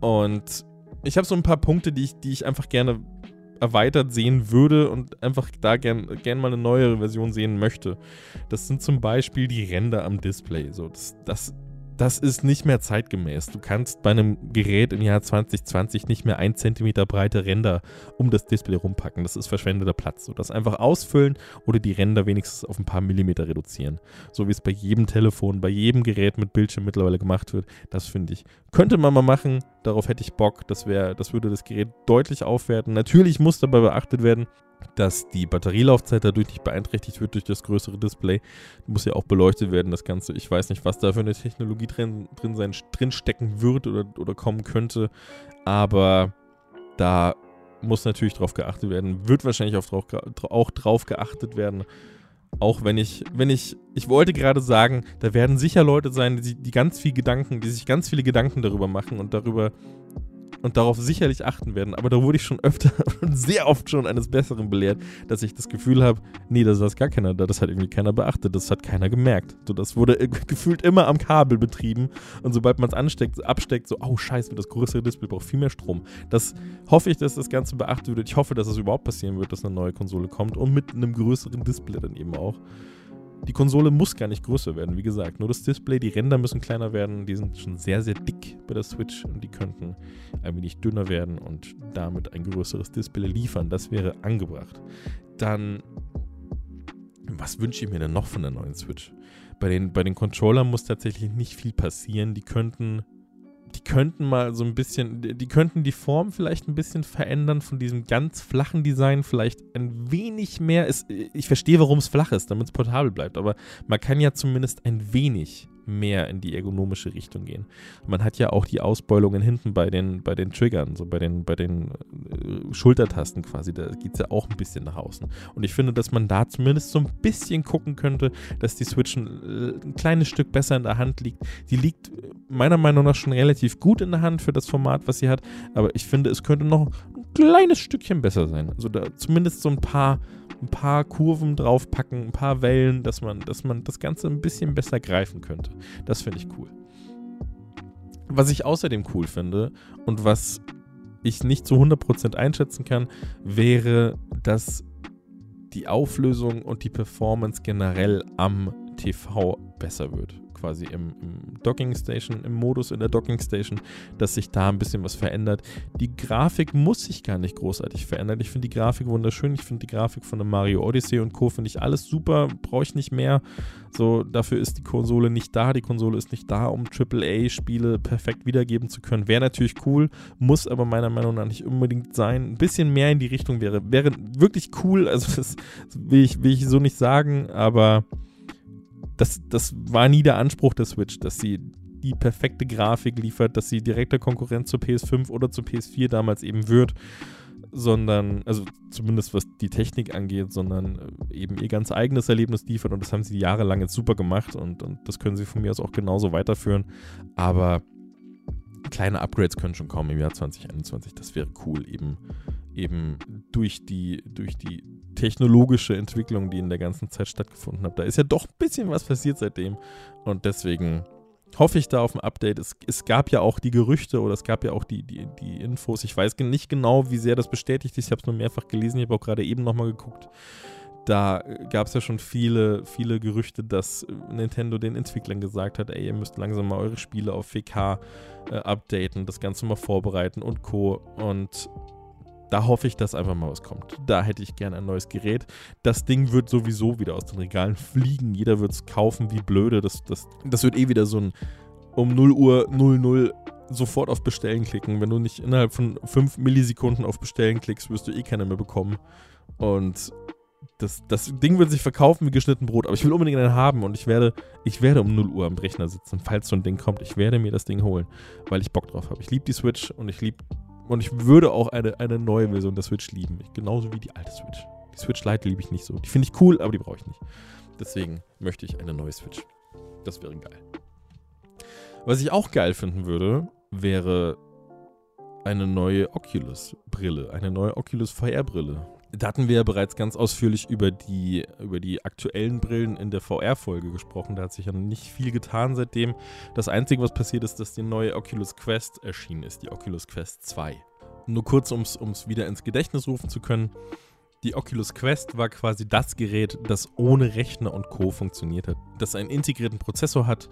[SPEAKER 1] Und ich habe so ein paar Punkte, die ich, die ich einfach gerne erweitert sehen würde und einfach da gern, gern mal eine neuere Version sehen möchte. Das sind zum Beispiel die Ränder am Display. So, das, das das ist nicht mehr zeitgemäß. Du kannst bei einem Gerät im Jahr 2020 nicht mehr ein Zentimeter breite Ränder um das Display rumpacken. Das ist verschwendeter Platz. So, das einfach ausfüllen oder die Ränder wenigstens auf ein paar Millimeter reduzieren. So wie es bei jedem Telefon, bei jedem Gerät mit Bildschirm mittlerweile gemacht wird. Das finde ich, könnte man mal machen. Darauf hätte ich Bock. Das, wär, das würde das Gerät deutlich aufwerten. Natürlich muss dabei beachtet werden, dass die Batterielaufzeit dadurch nicht beeinträchtigt wird durch das größere Display. Muss ja auch beleuchtet werden, das Ganze. Ich weiß nicht, was da für eine Technologie drin, drin, sein, drin stecken wird oder, oder kommen könnte, aber da muss natürlich drauf geachtet werden, wird wahrscheinlich auch drauf, auch drauf geachtet werden. Auch wenn ich, wenn ich, ich wollte gerade sagen, da werden sicher Leute sein, die, die ganz viel Gedanken, die sich ganz viele Gedanken darüber machen und darüber und darauf sicherlich achten werden. Aber da wurde ich schon öfter und sehr oft schon eines Besseren belehrt, dass ich das Gefühl habe, nee, das ist gar keiner da, das hat irgendwie keiner beachtet, das hat keiner gemerkt. So, das wurde gefühlt immer am Kabel betrieben und sobald man es ansteckt, absteckt, so, oh scheiße, das größere Display braucht viel mehr Strom. Das hoffe ich, dass das Ganze beachtet wird. Ich hoffe, dass es überhaupt passieren wird, dass eine neue Konsole kommt und mit einem größeren Display dann eben auch. Die Konsole muss gar nicht größer werden, wie gesagt. Nur das Display, die Ränder müssen kleiner werden. Die sind schon sehr, sehr dick bei der Switch und die könnten ein wenig dünner werden und damit ein größeres Display liefern. Das wäre angebracht. Dann, was wünsche ich mir denn noch von der neuen Switch? Bei den, bei den Controllern muss tatsächlich nicht viel passieren. Die könnten die könnten mal so ein bisschen, die könnten die Form vielleicht ein bisschen verändern von diesem ganz flachen Design, vielleicht ein wenig mehr. Ist, ich verstehe, warum es flach ist, damit es portabel bleibt, aber man kann ja zumindest ein wenig mehr in die ergonomische Richtung gehen. Man hat ja auch die Ausbeulungen hinten bei den, bei den Triggern, so bei den, bei den äh, Schultertasten quasi. Da geht es ja auch ein bisschen nach außen. Und ich finde, dass man da zumindest so ein bisschen gucken könnte, dass die Switch ein, äh, ein kleines Stück besser in der Hand liegt. Die liegt meiner Meinung nach schon relativ gut in der Hand für das Format, was sie hat. Aber ich finde, es könnte noch kleines Stückchen besser sein. Also da zumindest so ein paar ein paar Kurven draufpacken, ein paar Wellen, dass man, dass man das Ganze ein bisschen besser greifen könnte. Das finde ich cool. Was ich außerdem cool finde und was ich nicht zu 100% einschätzen kann, wäre, dass die Auflösung und die Performance generell am TV besser wird quasi im, im Docking Station, im Modus in der Docking Station, dass sich da ein bisschen was verändert. Die Grafik muss sich gar nicht großartig verändern. Ich finde die Grafik wunderschön. Ich finde die Grafik von der Mario Odyssey und Co. finde ich alles super. Brauche ich nicht mehr. So, dafür ist die Konsole nicht da. Die Konsole ist nicht da, um AAA-Spiele perfekt wiedergeben zu können. Wäre natürlich cool, muss aber meiner Meinung nach nicht unbedingt sein. Ein bisschen mehr in die Richtung wäre, wäre wirklich cool. Also, das will ich, will ich so nicht sagen, aber das, das war nie der Anspruch der Switch, dass sie die perfekte Grafik liefert, dass sie direkter Konkurrent zur PS5 oder zur PS4 damals eben wird, sondern, also zumindest was die Technik angeht, sondern äh, eben ihr ganz eigenes Erlebnis liefert und das haben sie jahrelang jetzt super gemacht und, und das können sie von mir aus auch genauso weiterführen. Aber kleine Upgrades können schon kommen im Jahr 2021, das wäre cool, eben, eben durch die, durch die technologische Entwicklung, die in der ganzen Zeit stattgefunden hat. Da ist ja doch ein bisschen was passiert seitdem. Und deswegen hoffe ich da auf ein Update. Es, es gab ja auch die Gerüchte oder es gab ja auch die, die, die Infos. Ich weiß nicht genau, wie sehr das bestätigt ist. Ich habe es nur mehrfach gelesen. Ich habe auch gerade eben nochmal geguckt. Da gab es ja schon viele, viele Gerüchte, dass Nintendo den Entwicklern gesagt hat, ey, ihr müsst langsam mal eure Spiele auf WK äh, updaten, das Ganze mal vorbereiten und Co. Und da hoffe ich, dass einfach mal was kommt. Da hätte ich gerne ein neues Gerät. Das Ding wird sowieso wieder aus den Regalen fliegen. Jeder wird es kaufen, wie blöde. Das, das, das wird eh wieder so ein um 0 Uhr 00 sofort auf Bestellen klicken. Wenn du nicht innerhalb von 5 Millisekunden auf Bestellen klickst, wirst du eh keine mehr bekommen. Und das, das Ding wird sich verkaufen wie geschnitten Brot, aber ich will unbedingt einen haben und ich werde, ich werde um 0 Uhr am Rechner sitzen, falls so ein Ding kommt. Ich werde mir das Ding holen, weil ich Bock drauf habe. Ich liebe die Switch und ich liebe und ich würde auch eine, eine neue Version der Switch lieben. Ich, genauso wie die alte Switch. Die Switch Lite liebe ich nicht so. Die finde ich cool, aber die brauche ich nicht. Deswegen möchte ich eine neue Switch. Das wäre geil. Was ich auch geil finden würde, wäre eine neue Oculus-Brille. Eine neue Oculus VR-Brille. Da hatten wir ja bereits ganz ausführlich über die, über die aktuellen Brillen in der VR-Folge gesprochen. Da hat sich ja nicht viel getan seitdem. Das Einzige, was passiert ist, dass die neue Oculus Quest erschienen ist, die Oculus Quest 2. Nur kurz, um es wieder ins Gedächtnis rufen zu können. Die Oculus Quest war quasi das Gerät, das ohne Rechner und Co. funktioniert hat. Das einen integrierten Prozessor hat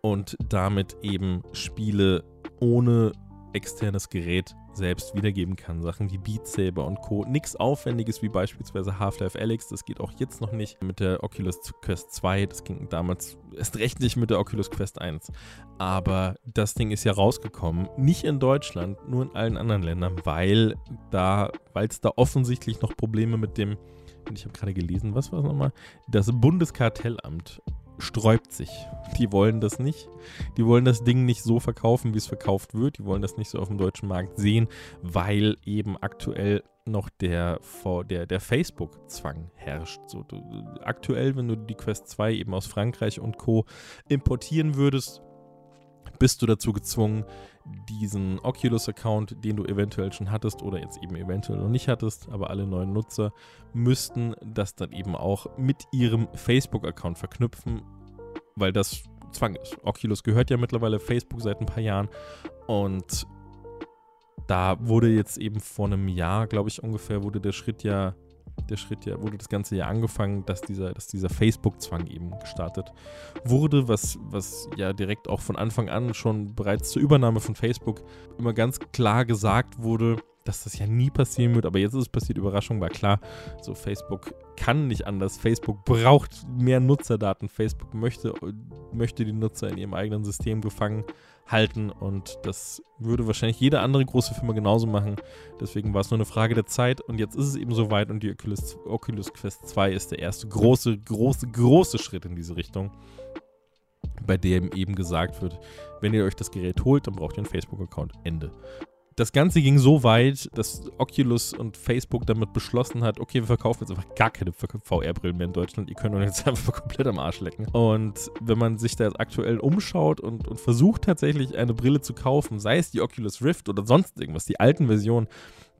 [SPEAKER 1] und damit eben Spiele ohne externes Gerät selbst wiedergeben kann. Sachen wie Beat Saber und Co. Nichts Aufwendiges wie beispielsweise Half-Life Alyx. Das geht auch jetzt noch nicht mit der Oculus Quest 2. Das ging damals erst recht nicht mit der Oculus Quest 1. Aber das Ding ist ja rausgekommen. Nicht in Deutschland, nur in allen anderen Ländern, weil da, weil es da offensichtlich noch Probleme mit dem ich habe gerade gelesen, was war es nochmal? Das Bundeskartellamt sträubt sich. Die wollen das nicht. Die wollen das Ding nicht so verkaufen, wie es verkauft wird. Die wollen das nicht so auf dem deutschen Markt sehen, weil eben aktuell noch der, der, der Facebook-Zwang herrscht. So, du, aktuell, wenn du die Quest 2 eben aus Frankreich und Co. importieren würdest, bist du dazu gezwungen, diesen Oculus-Account, den du eventuell schon hattest oder jetzt eben eventuell noch nicht hattest, aber alle neuen Nutzer müssten das dann eben auch mit ihrem Facebook-Account verknüpfen, weil das Zwang ist. Oculus gehört ja mittlerweile Facebook seit ein paar Jahren und da wurde jetzt eben vor einem Jahr, glaube ich ungefähr, wurde der Schritt ja der Schritt ja, wurde das ganze ja angefangen, dass dieser, dass dieser Facebook-Zwang eben gestartet wurde, was, was ja direkt auch von Anfang an schon bereits zur Übernahme von Facebook immer ganz klar gesagt wurde, dass das ja nie passieren wird, aber jetzt ist es passiert, Überraschung war klar, so Facebook kann nicht anders, Facebook braucht mehr Nutzerdaten, Facebook möchte, möchte die Nutzer in ihrem eigenen System gefangen halten und das würde wahrscheinlich jede andere große Firma genauso machen. Deswegen war es nur eine Frage der Zeit und jetzt ist es eben soweit und die Oculus, Oculus Quest 2 ist der erste große, große, große Schritt in diese Richtung. bei dem eben gesagt wird, wenn ihr euch das Gerät holt, dann braucht ihr einen Facebook-Account. Ende. Das Ganze ging so weit, dass Oculus und Facebook damit beschlossen hat, okay, wir verkaufen jetzt einfach gar keine VR-Brillen mehr in Deutschland. Ihr könnt uns jetzt einfach komplett am Arsch lecken. Und wenn man sich da jetzt aktuell umschaut und, und versucht tatsächlich eine Brille zu kaufen, sei es die Oculus Rift oder sonst irgendwas, die alten Versionen,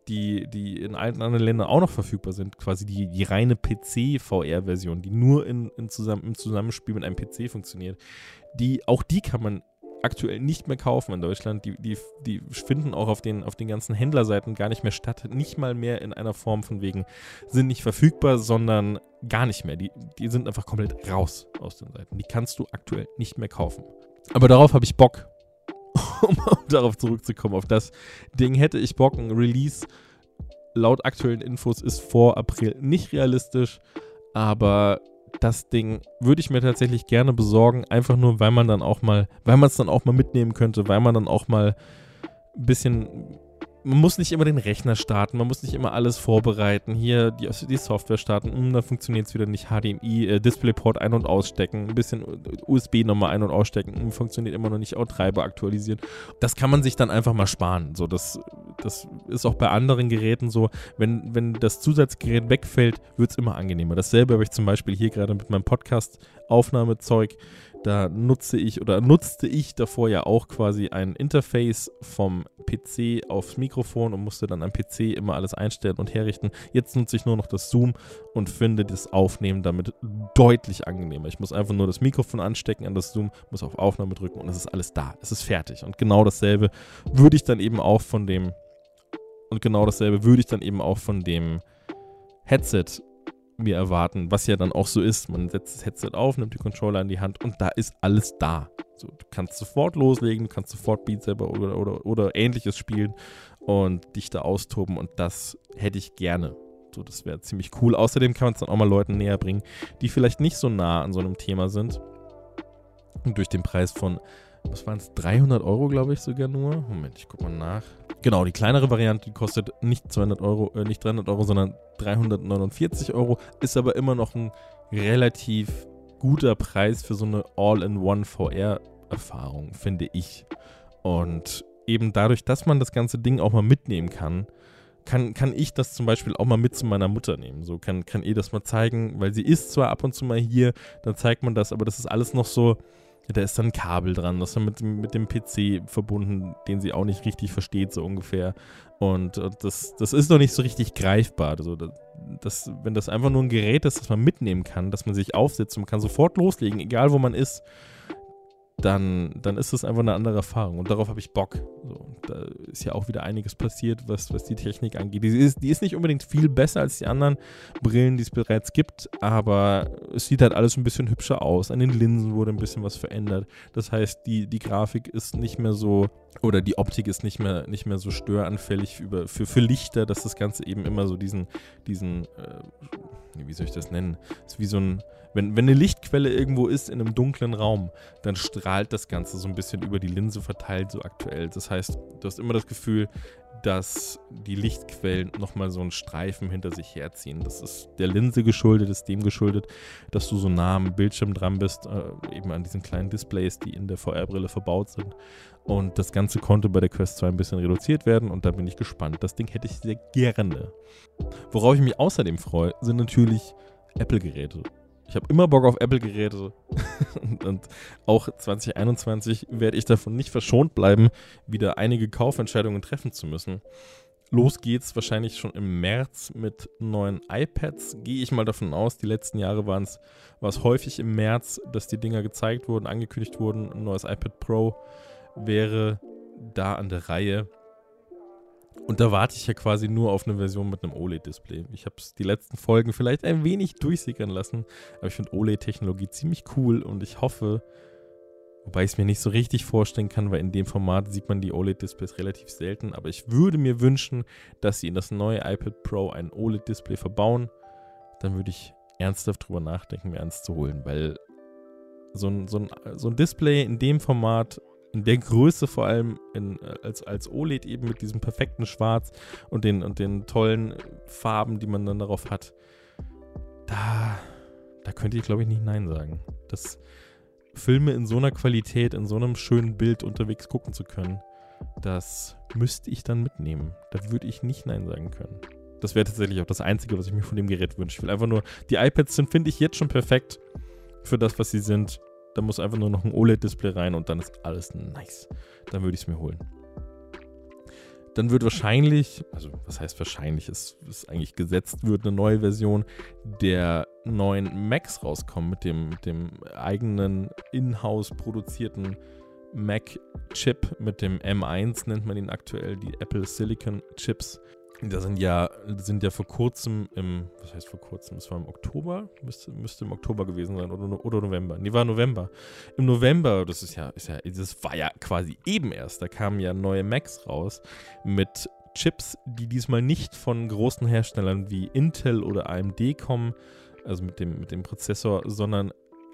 [SPEAKER 1] die, die in allen anderen Ländern auch noch verfügbar sind, quasi die, die reine PC-VR-Version, die nur in, in zusammen, im Zusammenspiel mit einem PC funktioniert, die, auch die kann man aktuell nicht mehr kaufen in Deutschland. Die, die, die finden auch auf den, auf den ganzen Händlerseiten gar nicht mehr statt. Nicht mal mehr in einer Form von wegen, sind nicht verfügbar, sondern gar nicht mehr. Die, die sind einfach komplett raus aus den Seiten. Die kannst du aktuell nicht mehr kaufen. Aber darauf habe ich Bock. um darauf zurückzukommen, auf das Ding hätte ich Bock. Ein Release laut aktuellen Infos ist vor April nicht realistisch, aber das Ding würde ich mir tatsächlich gerne besorgen, einfach nur, weil man dann auch mal, weil man es dann auch mal mitnehmen könnte, weil man dann auch mal ein bisschen man muss nicht immer den Rechner starten, man muss nicht immer alles vorbereiten. Hier die, die Software starten, hm, dann funktioniert es wieder nicht. HDMI, äh, Displayport ein- und ausstecken, ein bisschen USB nochmal ein- und ausstecken, hm, funktioniert immer noch nicht. Auch Treiber aktualisieren. Das kann man sich dann einfach mal sparen. So, das, das ist auch bei anderen Geräten so. Wenn, wenn das Zusatzgerät wegfällt, wird es immer angenehmer. Dasselbe habe ich zum Beispiel hier gerade mit meinem Podcast-Aufnahmezeug. Da nutze ich oder nutzte ich davor ja auch quasi ein Interface vom PC aufs Mikrofon und musste dann am PC immer alles einstellen und herrichten. Jetzt nutze ich nur noch das Zoom und finde das Aufnehmen damit deutlich angenehmer. Ich muss einfach nur das Mikrofon anstecken an das Zoom, muss auf Aufnahme drücken und es ist alles da. Es ist fertig. Und genau dasselbe würde ich dann eben auch von dem und genau dasselbe würde ich dann eben auch von dem Headset mir erwarten, was ja dann auch so ist. Man setzt das Headset auf, nimmt die Controller in die Hand und da ist alles da. So, du kannst sofort loslegen, du kannst sofort Beat Saber oder, oder, oder ähnliches spielen und dich da austoben und das hätte ich gerne. So, das wäre ziemlich cool. Außerdem kann man es dann auch mal Leuten näher bringen, die vielleicht nicht so nah an so einem Thema sind. Und durch den Preis von, was waren es, 300 Euro, glaube ich sogar nur. Moment, ich gucke mal nach. Genau, die kleinere Variante, kostet nicht 200 Euro, äh, nicht 300 Euro, sondern 349 Euro, ist aber immer noch ein relativ guter Preis für so eine All-in-One VR-Erfahrung, finde ich. Und eben dadurch, dass man das ganze Ding auch mal mitnehmen kann, kann, kann ich das zum Beispiel auch mal mit zu meiner Mutter nehmen. So kann, kann ihr das mal zeigen, weil sie ist zwar ab und zu mal hier, dann zeigt man das, aber das ist alles noch so, da ist dann ein Kabel dran, das ist dann mit, mit dem PC verbunden, den sie auch nicht richtig versteht, so ungefähr. Und, und das, das ist noch nicht so richtig greifbar. Also das, wenn das einfach nur ein Gerät ist, das man mitnehmen kann, dass man sich aufsetzt und man kann sofort loslegen, egal wo man ist, dann, dann ist es einfach eine andere Erfahrung. Und darauf habe ich Bock. So, da ist ja auch wieder einiges passiert, was, was die Technik angeht. Die ist, die ist nicht unbedingt viel besser als die anderen Brillen, die es bereits gibt, aber es sieht halt alles ein bisschen hübscher aus. An den Linsen wurde ein bisschen was verändert. Das heißt, die, die Grafik ist nicht mehr so, oder die Optik ist nicht mehr, nicht mehr so störanfällig über, für, für Lichter, dass das Ganze eben immer so diesen, diesen äh, wie soll ich das nennen? Ist wie so ein, wenn, wenn eine Lichtquelle irgendwo ist in einem dunklen Raum, dann strahlt das Ganze so ein bisschen über die Linse verteilt, so aktuell. Das heißt, du hast immer das Gefühl, dass die Lichtquellen nochmal so einen Streifen hinter sich herziehen. Das ist der Linse geschuldet, ist dem geschuldet, dass du so nah am Bildschirm dran bist, äh, eben an diesen kleinen Displays, die in der VR-Brille verbaut sind. Und das Ganze konnte bei der Quest 2 ein bisschen reduziert werden und da bin ich gespannt. Das Ding hätte ich sehr gerne. Worauf ich mich außerdem freue, sind natürlich Apple-Geräte. Ich habe immer Bock auf Apple-Geräte. und auch 2021 werde ich davon nicht verschont bleiben, wieder einige Kaufentscheidungen treffen zu müssen. Los geht's wahrscheinlich schon im März mit neuen iPads. Gehe ich mal davon aus, die letzten Jahre waren es häufig im März, dass die Dinger gezeigt wurden, angekündigt wurden. Ein neues iPad Pro wäre da an der Reihe. Und da warte ich ja quasi nur auf eine Version mit einem OLED-Display. Ich habe es die letzten Folgen vielleicht ein wenig durchsickern lassen, aber ich finde OLED-Technologie ziemlich cool und ich hoffe, wobei ich es mir nicht so richtig vorstellen kann, weil in dem Format sieht man die OLED-Displays relativ selten, aber ich würde mir wünschen, dass sie in das neue iPad Pro ein OLED-Display verbauen. Dann würde ich ernsthaft drüber nachdenken, mir eins zu holen, weil so ein, so ein, so ein Display in dem Format in der Größe vor allem in, als, als OLED eben mit diesem perfekten Schwarz und den, und den tollen Farben, die man dann darauf hat, da, da könnte ich glaube ich nicht Nein sagen. Das Filme in so einer Qualität, in so einem schönen Bild unterwegs gucken zu können, das müsste ich dann mitnehmen. Da würde ich nicht Nein sagen können. Das wäre tatsächlich auch das Einzige, was ich mir von dem Gerät wünsche. Ich will einfach nur, die iPads sind, finde ich, jetzt schon perfekt für das, was sie sind. Da muss einfach nur noch ein OLED-Display rein und dann ist alles nice. Dann würde ich es mir holen. Dann wird wahrscheinlich, also was heißt wahrscheinlich, es ist eigentlich gesetzt, wird eine neue Version der neuen Macs rauskommen mit dem, mit dem eigenen in-house produzierten Mac-Chip, mit dem M1 nennt man ihn aktuell, die Apple Silicon Chips. Da sind ja, sind ja vor kurzem im, was heißt vor kurzem? Es war im Oktober, müsste, müsste im Oktober gewesen sein oder, oder November. Nee, war November. Im November, das ist ja, ist ja, das war ja quasi eben erst, da kamen ja neue Macs raus mit Chips, die diesmal nicht von großen Herstellern wie Intel oder AMD kommen, also mit dem, mit dem Prozessor, sondern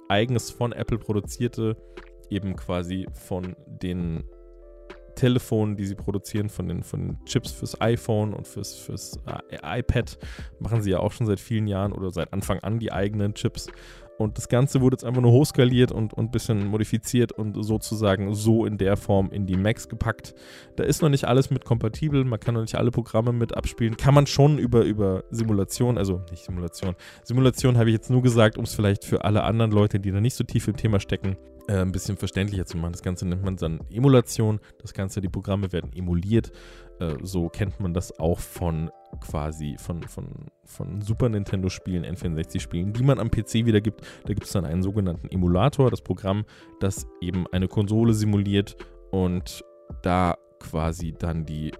[SPEAKER 1] eigens von Apple produzierte, eben quasi von den Telefonen, die sie produzieren, von den, von den Chips fürs iPhone und fürs, fürs äh, iPad, machen sie ja auch schon seit vielen Jahren oder seit Anfang an die eigenen Chips. Und das Ganze wurde jetzt einfach nur hochskaliert und ein bisschen modifiziert und sozusagen so in der Form in die Macs gepackt. Da ist noch nicht alles mit kompatibel, man kann noch nicht alle Programme mit abspielen. Kann man schon über, über Simulation, also nicht Simulation. Simulation habe ich jetzt nur gesagt, um es vielleicht für alle anderen Leute, die da nicht so tief im Thema stecken, äh, ein bisschen verständlicher zu machen. Das Ganze nennt man dann Emulation. Das Ganze, die Programme werden emuliert. Äh, so kennt man das auch von quasi von, von, von Super Nintendo-Spielen, N64-Spielen, die man am PC wieder gibt. Da gibt es dann einen sogenannten Emulator, das Programm, das eben eine Konsole simuliert und da quasi dann die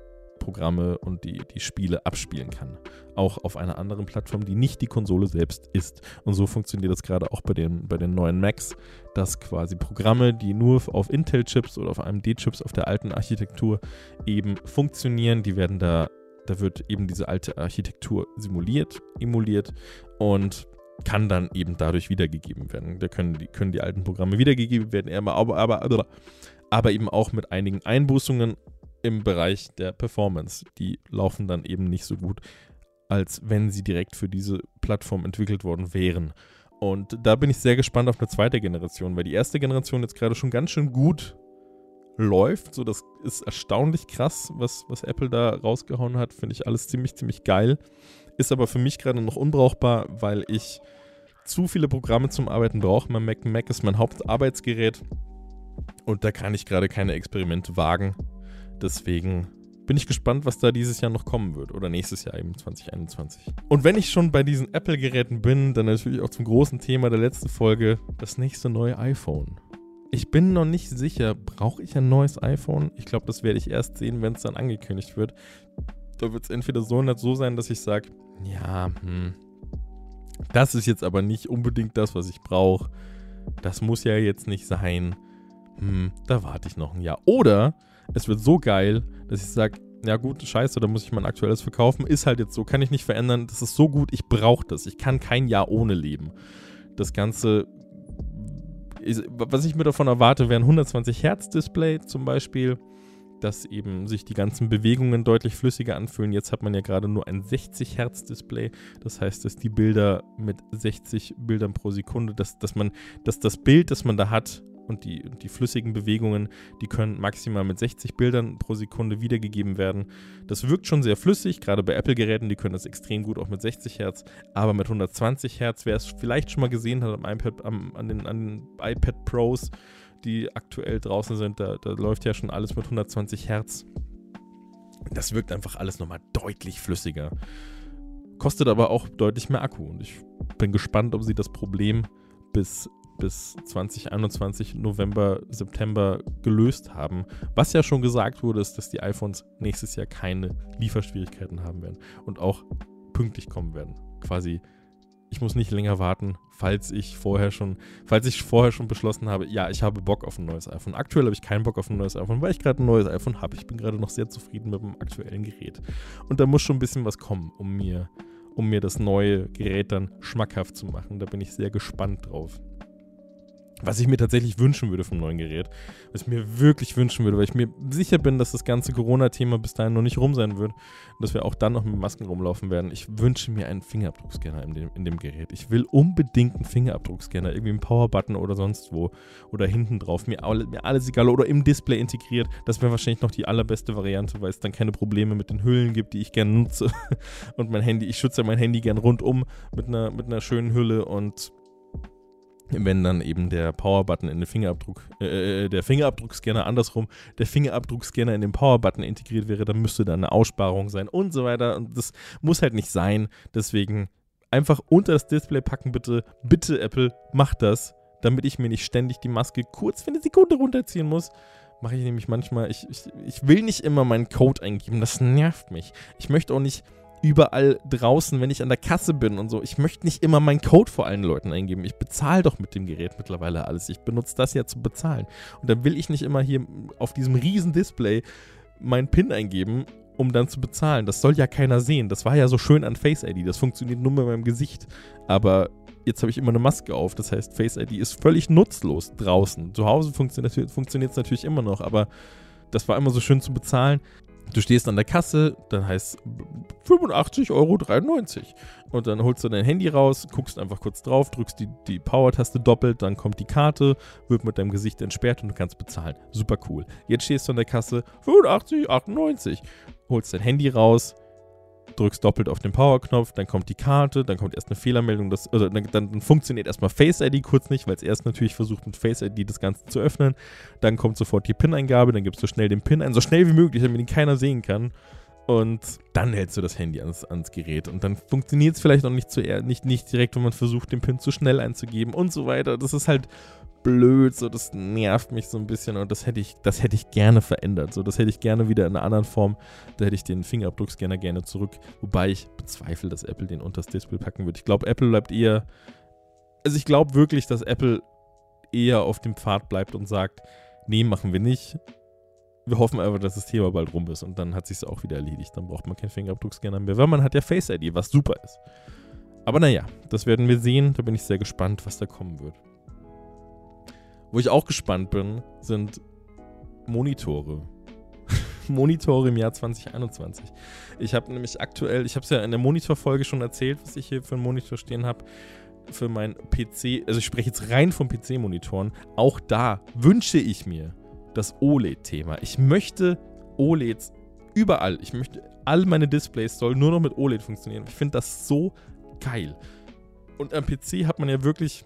[SPEAKER 1] Programme und die, die Spiele abspielen kann. Auch auf einer anderen Plattform, die nicht die Konsole selbst ist. Und so funktioniert das gerade auch bei den, bei den neuen Macs, dass quasi Programme, die nur auf Intel-Chips oder auf AMD-Chips auf der alten Architektur eben funktionieren, die werden da, da wird eben diese alte Architektur simuliert, emuliert und kann dann eben dadurch wiedergegeben werden. Da können die, können die alten Programme wiedergegeben werden, aber, aber, aber, aber eben auch mit einigen Einbußungen im Bereich der Performance. Die laufen dann eben nicht so gut, als wenn sie direkt für diese Plattform entwickelt worden wären. Und da bin ich sehr gespannt auf eine zweite Generation, weil die erste Generation jetzt gerade schon ganz schön gut läuft. So, das ist erstaunlich krass, was, was Apple da rausgehauen hat. Finde ich alles ziemlich, ziemlich geil. Ist aber für mich gerade noch unbrauchbar, weil ich zu viele Programme zum Arbeiten brauche. Mein Mac, Mac ist mein Hauptarbeitsgerät und da kann ich gerade keine Experimente wagen. Deswegen bin ich gespannt, was da dieses Jahr noch kommen wird oder nächstes Jahr eben 2021. Und wenn ich schon bei diesen Apple-Geräten bin, dann natürlich auch zum großen Thema der letzten Folge, das nächste neue iPhone. Ich bin noch nicht sicher, brauche ich ein neues iPhone? Ich glaube, das werde ich erst sehen, wenn es dann angekündigt wird. Da wird es entweder so so sein, dass ich sage, ja, hm, das ist jetzt aber nicht unbedingt das, was ich brauche. Das muss ja jetzt nicht sein. Hm, da warte ich noch ein Jahr. Oder es wird so geil, dass ich sage, ja gut, scheiße, da muss ich mein aktuelles verkaufen. Ist halt jetzt so, kann ich nicht verändern. Das ist so gut, ich brauche das. Ich kann kein Jahr ohne leben. Das Ganze, ist, was ich mir davon erwarte, wäre ein 120 Hertz Display zum Beispiel, dass eben sich die ganzen Bewegungen deutlich flüssiger anfühlen. Jetzt hat man ja gerade nur ein 60 Hertz Display. Das heißt, dass die Bilder mit 60 Bildern pro Sekunde, dass, dass man, dass das Bild, das man da hat, und die, die flüssigen Bewegungen, die können maximal mit 60 Bildern pro Sekunde wiedergegeben werden. Das wirkt schon sehr flüssig, gerade bei Apple-Geräten, die können das extrem gut auch mit 60 Hertz, aber mit 120 Hertz, wer es vielleicht schon mal gesehen hat am iPad, am, an, den, an den iPad Pros, die aktuell draußen sind, da, da läuft ja schon alles mit 120 Hertz. Das wirkt einfach alles nochmal deutlich flüssiger. Kostet aber auch deutlich mehr Akku und ich bin gespannt, ob sie das Problem bis bis 2021 November, September gelöst haben. Was ja schon gesagt wurde, ist, dass die iPhones nächstes Jahr keine Lieferschwierigkeiten haben werden und auch pünktlich kommen werden. Quasi, ich muss nicht länger warten, falls ich vorher schon, falls ich vorher schon beschlossen habe, ja, ich habe Bock auf ein neues iPhone. Aktuell habe ich keinen Bock auf ein neues iPhone, weil ich gerade ein neues iPhone habe. Ich bin gerade noch sehr zufrieden mit dem aktuellen Gerät. Und da muss schon ein bisschen was kommen, um mir, um mir das neue Gerät dann schmackhaft zu machen. Da bin ich sehr gespannt drauf. Was ich mir tatsächlich wünschen würde vom neuen Gerät, was ich mir wirklich wünschen würde, weil ich mir sicher bin, dass das ganze Corona-Thema bis dahin noch nicht rum sein wird und dass wir auch dann noch mit Masken rumlaufen werden. Ich wünsche mir einen Fingerabdruckscanner in dem, in dem Gerät. Ich will unbedingt einen Fingerabdruckscanner, irgendwie einen Powerbutton oder sonst wo oder hinten drauf. Mir, mir alles egal oder im Display integriert. Das wäre wahrscheinlich noch die allerbeste Variante, weil es dann keine Probleme mit den Hüllen gibt, die ich gerne nutze. Und mein Handy, ich schütze mein Handy gern rundum mit einer, mit einer schönen Hülle und wenn dann eben der Powerbutton in den Fingerabdruck, äh, äh, der Fingerabdruckscanner andersrum, der Fingerabdruckscanner in den Powerbutton integriert wäre, dann müsste da eine Aussparung sein und so weiter. Und das muss halt nicht sein. Deswegen einfach unter das Display packen, bitte. Bitte, Apple, mach das, damit ich mir nicht ständig die Maske kurz für eine Sekunde runterziehen muss. Mache ich nämlich manchmal. Ich, ich, ich will nicht immer meinen Code eingeben, das nervt mich. Ich möchte auch nicht überall draußen, wenn ich an der Kasse bin und so. Ich möchte nicht immer meinen Code vor allen Leuten eingeben. Ich bezahle doch mit dem Gerät mittlerweile alles. Ich benutze das ja zu bezahlen. Und dann will ich nicht immer hier auf diesem riesen Display meinen PIN eingeben, um dann zu bezahlen. Das soll ja keiner sehen. Das war ja so schön an Face ID. Das funktioniert nur mit meinem Gesicht. Aber jetzt habe ich immer eine Maske auf. Das heißt, Face ID ist völlig nutzlos draußen. Zu Hause funktioniert es natürlich immer noch, aber das war immer so schön zu bezahlen. Du stehst an der Kasse, dann heißt 85,93 Euro. Und dann holst du dein Handy raus, guckst einfach kurz drauf, drückst die, die Power-Taste doppelt, dann kommt die Karte, wird mit deinem Gesicht entsperrt und du kannst bezahlen. Super cool. Jetzt stehst du an der Kasse, 85,98. Holst dein Handy raus, drückst doppelt auf den Power-Knopf, dann kommt die Karte, dann kommt erst eine Fehlermeldung, das, also dann, dann funktioniert erstmal Face ID kurz nicht, weil es erst natürlich versucht mit Face ID das Ganze zu öffnen. Dann kommt sofort die PIN-Eingabe, dann gibst du schnell den PIN ein, so schnell wie möglich, damit ihn keiner sehen kann. Und dann hältst du das Handy ans, ans Gerät. Und dann funktioniert es vielleicht auch nicht, zu, nicht, nicht direkt, wenn man versucht, den PIN zu schnell einzugeben und so weiter. Das ist halt blöd, so das nervt mich so ein bisschen und das hätte ich, das hätte ich gerne verändert. So, das hätte ich gerne wieder in einer anderen Form. Da hätte ich den Fingerabdruckscanner gerne zurück. Wobei ich bezweifle, dass Apple den unter das Display packen wird. Ich glaube, Apple bleibt eher. Also ich glaube wirklich, dass Apple eher auf dem Pfad bleibt und sagt, nee, machen wir nicht. Wir hoffen einfach, dass das Thema bald rum ist und dann hat sich es auch wieder erledigt. Dann braucht man keinen Fingerabdruckscanner mehr, weil man hat ja Face ID, was super ist. Aber naja, das werden wir sehen. Da bin ich sehr gespannt, was da kommen wird. Wo ich auch gespannt bin, sind Monitore. Monitore im Jahr 2021. Ich habe nämlich aktuell, ich habe es ja in der Monitorfolge schon erzählt, was ich hier für einen Monitor stehen habe. Für meinen PC, also ich spreche jetzt rein von PC-Monitoren. Auch da wünsche ich mir das OLED-Thema. Ich möchte OLEDs überall. Ich möchte, all meine Displays sollen nur noch mit OLED funktionieren. Ich finde das so geil. Und am PC hat man ja wirklich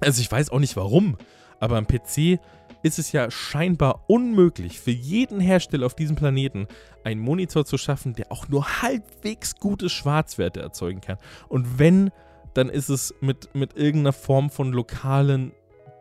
[SPEAKER 1] also ich weiß auch nicht warum, aber am PC ist es ja scheinbar unmöglich für jeden Hersteller auf diesem Planeten einen Monitor zu schaffen, der auch nur halbwegs gute Schwarzwerte erzeugen kann. Und wenn, dann ist es mit, mit irgendeiner Form von lokalen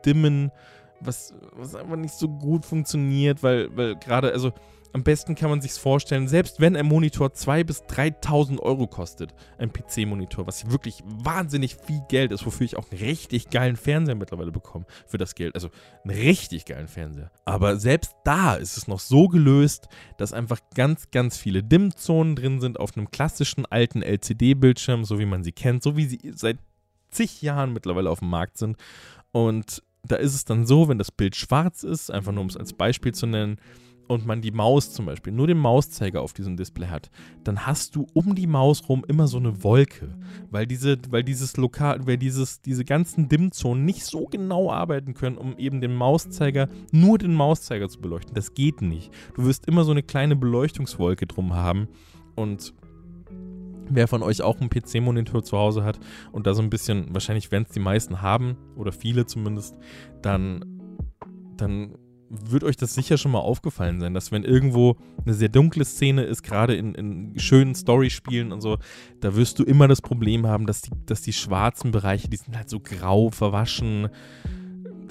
[SPEAKER 1] Dimmen, was, was einfach nicht so gut funktioniert, weil, weil gerade, also am besten kann man sich vorstellen, selbst wenn ein Monitor 2.000 bis 3.000 Euro kostet, ein PC-Monitor, was wirklich wahnsinnig viel Geld ist, wofür ich auch einen richtig geilen Fernseher mittlerweile bekomme für das Geld. Also einen richtig geilen Fernseher. Aber selbst da ist es noch so gelöst, dass einfach ganz, ganz viele Dimmzonen drin sind auf einem klassischen alten LCD-Bildschirm, so wie man sie kennt, so wie sie seit zig Jahren mittlerweile auf dem Markt sind. Und da ist es dann so, wenn das Bild schwarz ist, einfach nur um es als Beispiel zu nennen, und man die Maus zum Beispiel, nur den Mauszeiger auf diesem Display hat, dann hast du um die Maus rum immer so eine Wolke, weil diese, weil dieses Lokal, weil dieses, diese ganzen Dimmzonen nicht so genau arbeiten können, um eben den Mauszeiger, nur den Mauszeiger zu beleuchten. Das geht nicht. Du wirst immer so eine kleine Beleuchtungswolke drum haben und Wer von euch auch einen PC-Monitor zu Hause hat und da so ein bisschen, wahrscheinlich werden es die meisten haben, oder viele zumindest, dann, dann wird euch das sicher schon mal aufgefallen sein, dass wenn irgendwo eine sehr dunkle Szene ist, gerade in, in schönen Storyspielen und so, da wirst du immer das Problem haben, dass die, dass die schwarzen Bereiche, die sind halt so grau, verwaschen,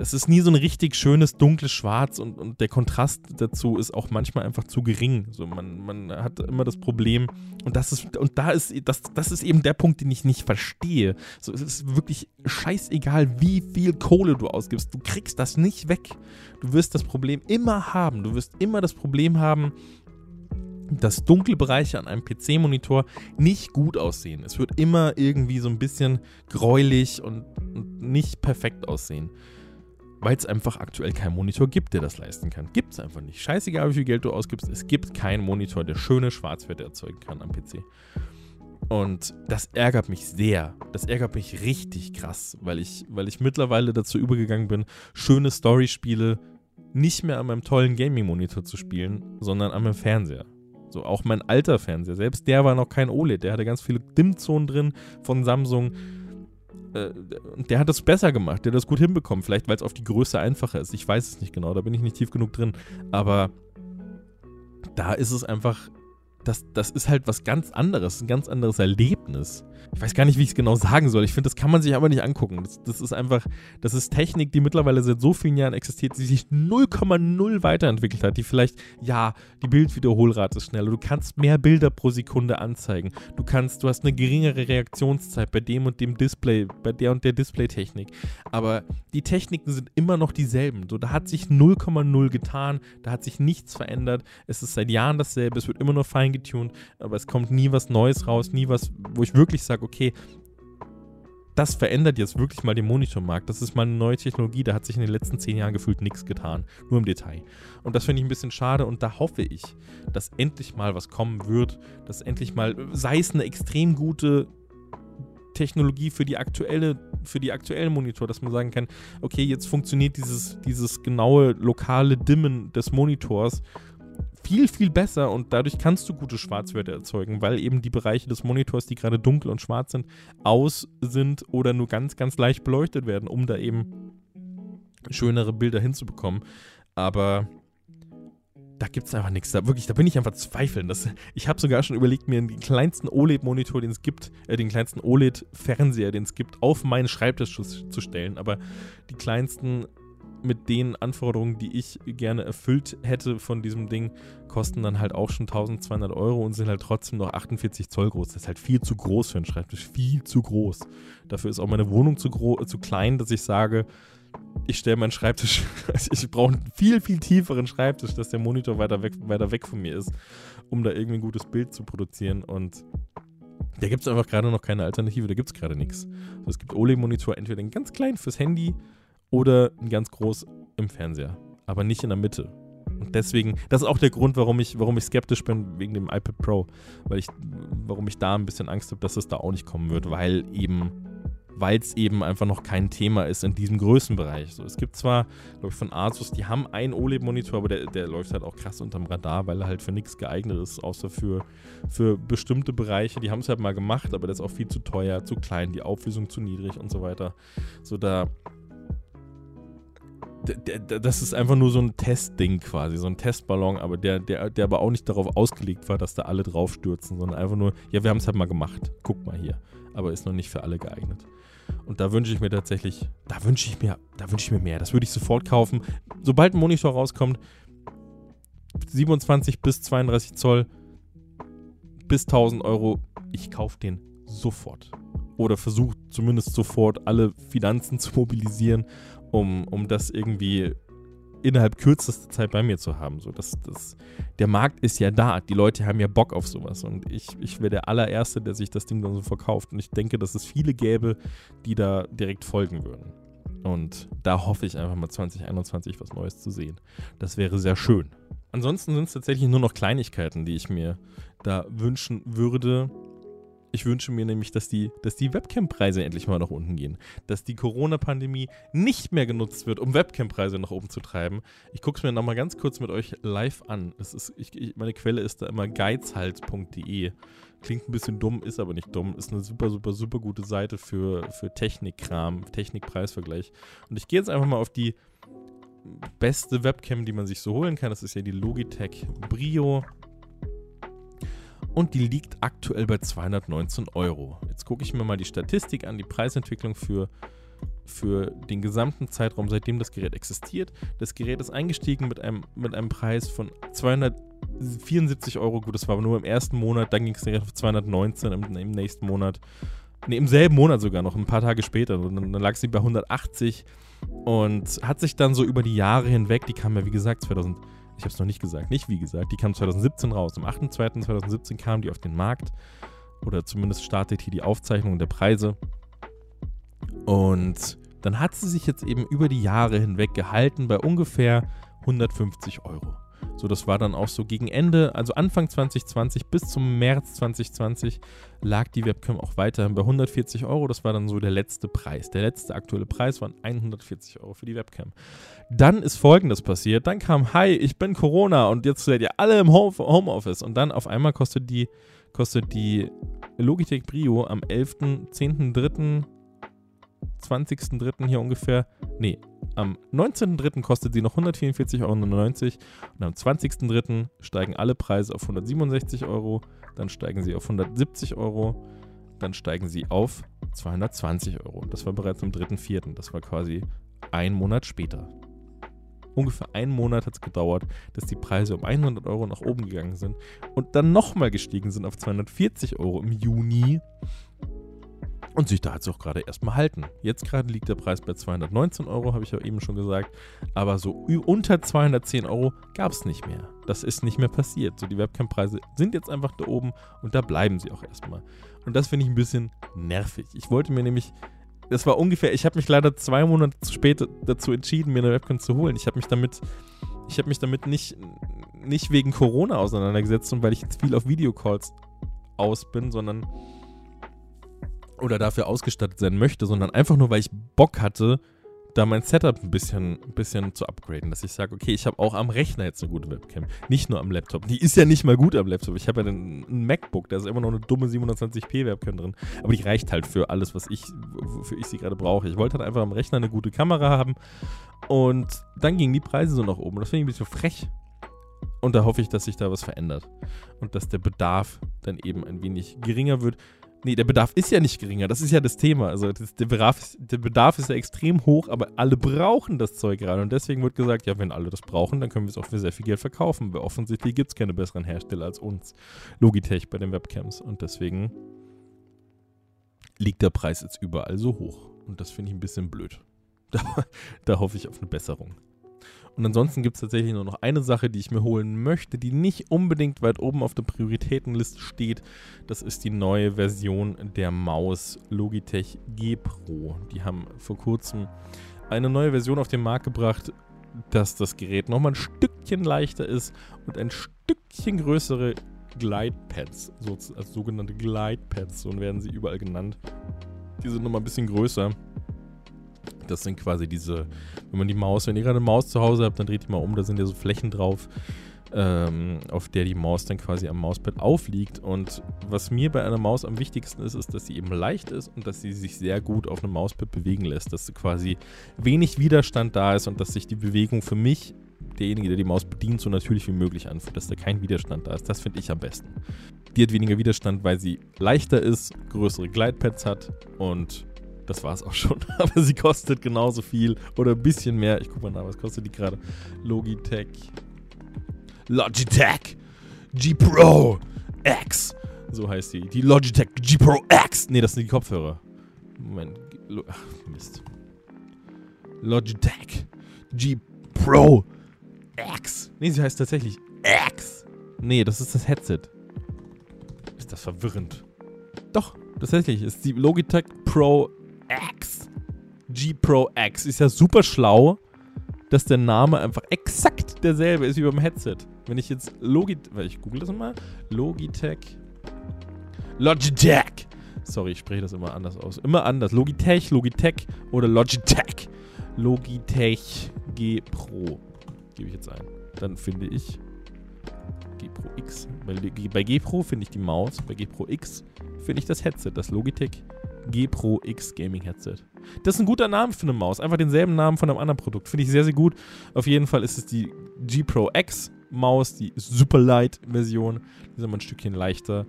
[SPEAKER 1] das ist nie so ein richtig schönes dunkles Schwarz und, und der Kontrast dazu ist auch manchmal einfach zu gering. So, man, man hat immer das Problem und das ist, und da ist, das, das ist eben der Punkt, den ich nicht verstehe. So, es ist wirklich scheißegal, wie viel Kohle du ausgibst. Du kriegst das nicht weg. Du wirst das Problem immer haben. Du wirst immer das Problem haben, dass dunkle Bereiche an einem PC-Monitor nicht gut aussehen. Es wird immer irgendwie so ein bisschen gräulich und nicht perfekt aussehen. Weil es einfach aktuell keinen Monitor gibt, der das leisten kann. Gibt es einfach nicht. Scheißegal, wie viel Geld du ausgibst, es gibt keinen Monitor, der schöne Schwarzwerte erzeugen kann am PC. Und das ärgert mich sehr. Das ärgert mich richtig krass, weil ich, weil ich mittlerweile dazu übergegangen bin, schöne Story-Spiele nicht mehr an meinem tollen Gaming-Monitor zu spielen, sondern an meinem Fernseher. So auch mein alter Fernseher, selbst der war noch kein OLED, der hatte ganz viele Dimmzonen drin von Samsung. Äh, der hat das besser gemacht, der hat das gut hinbekommen, vielleicht weil es auf die Größe einfacher ist. Ich weiß es nicht genau, da bin ich nicht tief genug drin. Aber da ist es einfach das, das ist halt was ganz anderes, ein ganz anderes Erlebnis. Ich weiß gar nicht, wie ich es genau sagen soll. Ich finde, das kann man sich aber nicht angucken. Das, das, ist einfach, das ist Technik, die mittlerweile seit so vielen Jahren existiert, die sich 0,0 weiterentwickelt hat, die vielleicht, ja, die Bildwiederholrate ist schneller, du kannst mehr Bilder pro Sekunde anzeigen, du kannst, du hast eine geringere Reaktionszeit bei dem und dem Display, bei der und der Displaytechnik. Aber die Techniken sind immer noch dieselben. So, da hat sich 0,0 getan, da hat sich nichts verändert. Es ist seit Jahren dasselbe, es wird immer nur fein feingetuned, aber es kommt nie was Neues raus, nie was, wo ich wirklich sage, okay, das verändert jetzt wirklich mal den Monitormarkt. Das ist mal eine neue Technologie. Da hat sich in den letzten zehn Jahren gefühlt nichts getan. Nur im Detail. Und das finde ich ein bisschen schade. Und da hoffe ich, dass endlich mal was kommen wird. Dass endlich mal, sei es eine extrem gute Technologie für die aktuelle, für die aktuellen Monitor, dass man sagen kann, okay, jetzt funktioniert dieses, dieses genaue lokale Dimmen des Monitors viel, viel besser und dadurch kannst du gute Schwarzwerte erzeugen, weil eben die Bereiche des Monitors, die gerade dunkel und schwarz sind, aus sind oder nur ganz, ganz leicht beleuchtet werden, um da eben schönere Bilder hinzubekommen. Aber da gibt es einfach nichts. Da wirklich, da bin ich einfach zweifeln. Das, ich habe sogar schon überlegt, mir den kleinsten OLED-Monitor, den es gibt, äh, den kleinsten OLED-Fernseher, den es gibt, auf meinen Schreibtisch zu, zu stellen. Aber die kleinsten mit den Anforderungen, die ich gerne erfüllt hätte von diesem Ding, kosten dann halt auch schon 1200 Euro und sind halt trotzdem noch 48 Zoll groß. Das ist halt viel zu groß für einen Schreibtisch, viel zu groß. Dafür ist auch meine Wohnung zu, zu klein, dass ich sage, ich stelle meinen Schreibtisch, also ich brauche einen viel, viel tieferen Schreibtisch, dass der Monitor weiter weg, weiter weg von mir ist, um da irgendwie ein gutes Bild zu produzieren und da gibt es einfach gerade noch keine Alternative, da gibt es gerade nichts. Also es gibt OLED-Monitor, entweder einen ganz kleinen fürs Handy oder ganz groß im Fernseher, aber nicht in der Mitte. Und deswegen, das ist auch der Grund, warum ich, warum ich skeptisch bin wegen dem iPad Pro, weil ich, warum ich da ein bisschen Angst habe, dass es da auch nicht kommen wird, weil eben, weil es eben einfach noch kein Thema ist in diesem Größenbereich. So, es gibt zwar, glaube ich, von Asus, die haben einen OLED-Monitor, aber der, der läuft halt auch krass unterm Radar, weil er halt für nichts geeignet ist, außer für, für bestimmte Bereiche. Die haben es halt mal gemacht, aber der ist auch viel zu teuer, zu klein, die Auflösung zu niedrig und so weiter. So, da das ist einfach nur so ein Testding quasi, so ein Testballon, aber der, der, der aber auch nicht darauf ausgelegt war, dass da alle draufstürzen, sondern einfach nur, ja, wir haben es halt mal gemacht. Guck mal hier. Aber ist noch nicht für alle geeignet. Und da wünsche ich mir tatsächlich, da wünsche ich mir, da wünsche ich mir mehr. Das würde ich sofort kaufen. Sobald ein Monitor rauskommt, 27 bis 32 Zoll bis 1000 Euro, ich kaufe den sofort. Oder versuche zumindest sofort alle Finanzen zu mobilisieren um, um das irgendwie innerhalb kürzester Zeit bei mir zu haben. So, das, das, der Markt ist ja da, die Leute haben ja Bock auf sowas und ich, ich wäre der allererste, der sich das Ding dann so verkauft und ich denke, dass es viele gäbe, die da direkt folgen würden. Und da hoffe ich einfach mal 2021 was Neues zu sehen. Das wäre sehr schön. Ansonsten sind es tatsächlich nur noch Kleinigkeiten, die ich mir da wünschen würde. Ich wünsche mir nämlich, dass die, dass die Webcam-Preise endlich mal nach unten gehen. Dass die Corona-Pandemie nicht mehr genutzt wird, um Webcam-Preise nach oben zu treiben. Ich gucke es mir nochmal ganz kurz mit euch live an. Das ist, ich, ich, meine Quelle ist da immer geizhals.de. Klingt ein bisschen dumm, ist aber nicht dumm. Ist eine super, super, super gute Seite für, für Technikkram, Technik-Preisvergleich. Und ich gehe jetzt einfach mal auf die beste Webcam, die man sich so holen kann. Das ist ja die Logitech Brio und die liegt aktuell bei 219 Euro. Jetzt gucke ich mir mal die Statistik an, die Preisentwicklung für, für den gesamten Zeitraum, seitdem das Gerät existiert. Das Gerät ist eingestiegen mit einem, mit einem Preis von 274 Euro. Gut, das war aber nur im ersten Monat, dann ging es direkt auf 219 im, im nächsten Monat. Ne, im selben Monat sogar noch, ein paar Tage später. Dann, dann lag sie bei 180 und hat sich dann so über die Jahre hinweg, die kam ja wie gesagt 2000 Ich habe es noch nicht gesagt, nicht wie gesagt. Die kam 2017 raus. Am 8.2.2017 kam die auf den Markt. Oder zumindest startet hier die Aufzeichnung der Preise. Und dann hat sie sich jetzt eben über die Jahre hinweg gehalten bei ungefähr 150 Euro. So, das war dann auch so gegen Ende, also Anfang 2020 bis zum März 2020 lag die Webcam auch weiterhin bei 140 Euro. Das war dann so der letzte Preis. Der letzte aktuelle Preis waren 140 Euro für die Webcam. Dann ist folgendes passiert. Dann kam, hi, ich bin Corona und jetzt seid ihr alle im Homeoffice. Und dann auf einmal kostet die, kostet die Logitech Brio am 11.10.3. 20.03. hier ungefähr, nee, am 19.03. kostet sie noch 144,99 Euro und am 20.03. steigen alle Preise auf 167 Euro, dann steigen sie auf 170 Euro, dann steigen sie auf 220 Euro. Das war bereits am 3.04. Das war quasi ein Monat später. Ungefähr einen Monat hat es gedauert, dass die Preise um 100 Euro nach oben gegangen sind und dann nochmal gestiegen sind auf 240 Euro im Juni und sich da jetzt auch gerade erstmal halten. Jetzt gerade liegt der Preis bei 219 Euro, habe ich ja eben schon gesagt. Aber so unter 210 Euro gab es nicht mehr. Das ist nicht mehr passiert. So, die Webcam-Preise sind jetzt einfach da oben und da bleiben sie auch erstmal. Und das finde ich ein bisschen nervig. Ich wollte mir nämlich, das war ungefähr, ich habe mich leider zwei Monate zu spät dazu entschieden, mir eine Webcam zu holen. Ich habe mich damit, ich habe mich damit nicht, nicht wegen Corona auseinandergesetzt und weil ich jetzt viel auf Videocalls aus bin, sondern oder dafür ausgestattet sein möchte, sondern einfach nur, weil ich Bock hatte, da mein Setup ein bisschen, ein bisschen zu upgraden. Dass ich sage, okay, ich habe auch am Rechner jetzt eine gute Webcam. Nicht nur am Laptop. Die ist ja nicht mal gut am Laptop. Ich habe ja einen, MacBook, da ist immer noch eine dumme 720p Webcam drin. Aber die reicht halt für alles, was ich, wofür ich sie gerade brauche. Ich wollte halt einfach am Rechner eine gute Kamera haben. Und dann gingen die Preise so nach oben. Das finde ich ein bisschen frech. Und da hoffe ich, dass sich da was verändert. Und dass der Bedarf dann eben ein wenig geringer wird. Nee, der Bedarf ist ja nicht geringer. Das ist ja das Thema. Also das, der, Bedarf, der Bedarf ist ja extrem hoch, aber alle brauchen das Zeug gerade. Und deswegen wird gesagt, ja, wenn alle das brauchen, dann können wir es auch für sehr viel Geld verkaufen. Weil offensichtlich gibt es keine besseren Hersteller als uns. Logitech bei den Webcams. Und deswegen liegt der Preis jetzt überall so hoch. Und das finde ich ein bisschen blöd. Da, da hoffe ich auf eine Besserung. Und ansonsten gibt es tatsächlich nur noch eine Sache, die ich mir holen möchte, die nicht unbedingt weit oben auf der Prioritätenliste steht. Das ist die neue Version der Maus Logitech G Pro. Die haben vor kurzem eine neue Version auf den Markt gebracht, dass das Gerät nochmal ein Stückchen leichter ist und ein Stückchen größere Glidepads, so, also sogenannte Glidepads, so werden sie überall genannt. Die sind nochmal ein bisschen größer das sind quasi diese, wenn man die Maus, wenn ihr gerade eine Maus zu Hause habt, dann dreht die mal um, da sind ja so Flächen drauf, ähm, auf der die Maus dann quasi am Mauspad aufliegt. Und was mir bei einer Maus am wichtigsten ist, ist, dass sie eben leicht ist und dass sie sich sehr gut auf einem Mauspad bewegen lässt, dass quasi wenig Widerstand da ist und dass sich die Bewegung für mich derjenige, der die Maus bedient, so natürlich wie möglich anfühlt, dass da kein Widerstand da ist. Das finde ich am besten. Die hat weniger Widerstand, weil sie leichter ist, größere Glidepads hat und das war es auch schon. Aber sie kostet genauso viel oder ein bisschen mehr. Ich guck mal nach, was kostet die gerade? Logitech. Logitech G Pro X. So heißt die. Die Logitech G Pro X. Ne, das sind die Kopfhörer. Moment. Ach, Mist. Logitech G Pro X. Ne, sie heißt tatsächlich X. Ne, das ist das Headset. Ist das verwirrend? Doch, tatsächlich ist die Logitech Pro X. G Pro X ist ja super schlau, dass der Name einfach exakt derselbe ist wie beim Headset. Wenn ich jetzt Logitech, ich google das mal, Logitech, Logitech. Sorry, ich spreche das immer anders aus. Immer anders. Logitech, Logitech oder Logitech. Logitech G Pro. Gebe ich jetzt ein. Dann finde ich G Pro X. Bei, bei G Pro finde ich die Maus. Bei G Pro X finde ich das Headset, das Logitech G Pro X Gaming Headset. Das ist ein guter Name für eine Maus. Einfach denselben Namen von einem anderen Produkt. Finde ich sehr, sehr gut. Auf jeden Fall ist es die G Pro X Maus, die Super Light Version. Die ist immer ein Stückchen leichter.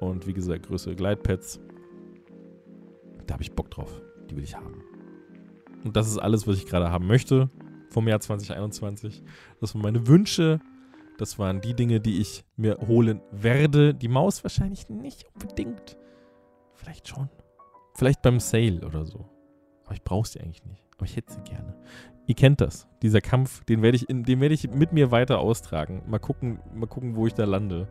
[SPEAKER 1] Und wie gesagt, größere Glidepads. Da habe ich Bock drauf. Die will ich haben. Und das ist alles, was ich gerade haben möchte vom Jahr 2021. Das waren meine Wünsche. Das waren die Dinge, die ich mir holen werde. Die Maus wahrscheinlich nicht unbedingt. Vielleicht schon. Vielleicht beim Sale oder so. Aber ich brauche sie eigentlich nicht. Aber ich hätte sie gerne. Ihr kennt das. Dieser Kampf, den werde ich, den ich mit mir weiter austragen. Mal gucken, mal gucken, wo ich da lande.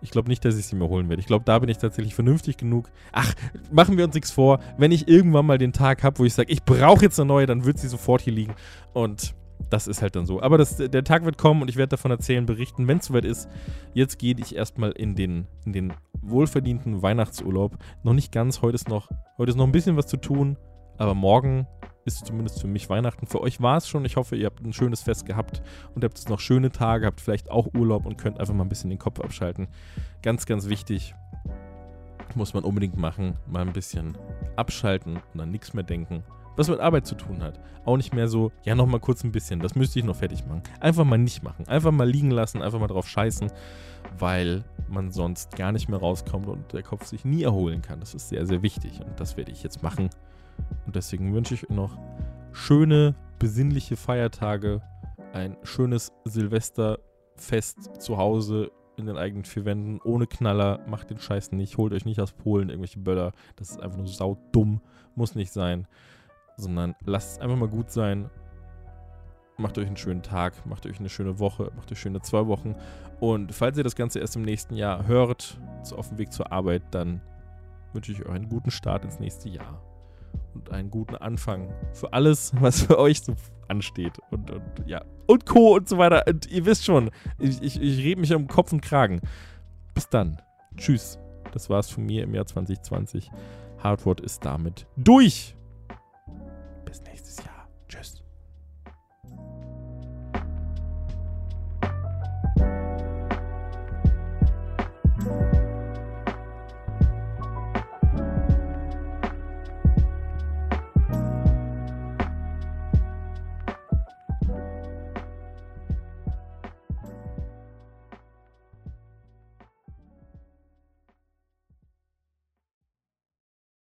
[SPEAKER 1] Ich glaube nicht, dass ich sie mir holen werde. Ich glaube, da bin ich tatsächlich vernünftig genug. Ach, machen wir uns nichts vor. Wenn ich irgendwann mal den Tag habe, wo ich sage, ich brauche jetzt eine neue, dann wird sie sofort hier liegen. Und das ist halt dann so. Aber das, der Tag wird kommen und ich werde davon erzählen, berichten, wenn es soweit ist. Jetzt gehe ich erstmal in den, in den wohlverdienten Weihnachtsurlaub. Noch nicht ganz, heute ist noch, heute ist noch ein bisschen was zu tun. Aber morgen ist zumindest für mich Weihnachten. Für euch war es schon. Ich hoffe, ihr habt ein schönes Fest gehabt und habt jetzt noch schöne Tage, habt vielleicht auch Urlaub und könnt einfach mal ein bisschen den Kopf abschalten. Ganz, ganz wichtig. Muss man unbedingt machen. Mal ein bisschen abschalten und an nichts mehr denken. Was mit Arbeit zu tun hat. Auch nicht mehr so, ja, nochmal kurz ein bisschen, das müsste ich noch fertig machen. Einfach mal nicht machen. Einfach mal liegen lassen, einfach mal drauf scheißen, weil man sonst gar nicht mehr rauskommt und der Kopf sich nie erholen kann. Das ist sehr, sehr wichtig und das werde ich jetzt machen. Und deswegen wünsche ich euch noch schöne, besinnliche Feiertage, ein schönes Silvesterfest zu Hause in den eigenen vier Wänden, ohne Knaller, macht den Scheiß nicht, holt euch nicht aus Polen irgendwelche Böller, das ist einfach nur saudumm, muss nicht sein, sondern lasst es einfach mal gut sein, macht euch einen schönen Tag, macht euch eine schöne Woche, macht euch schöne zwei Wochen und falls ihr das Ganze erst im nächsten Jahr hört, auf dem Weg zur Arbeit, dann wünsche ich euch einen guten Start ins nächste Jahr und einen guten Anfang für alles, was für euch so ansteht. Und, und ja, und Co. und so weiter. Und ihr wisst schon, ich, ich, ich rede mich um Kopf und Kragen. Bis dann. Tschüss. Das war's von mir im Jahr 2020. Hardword ist damit durch.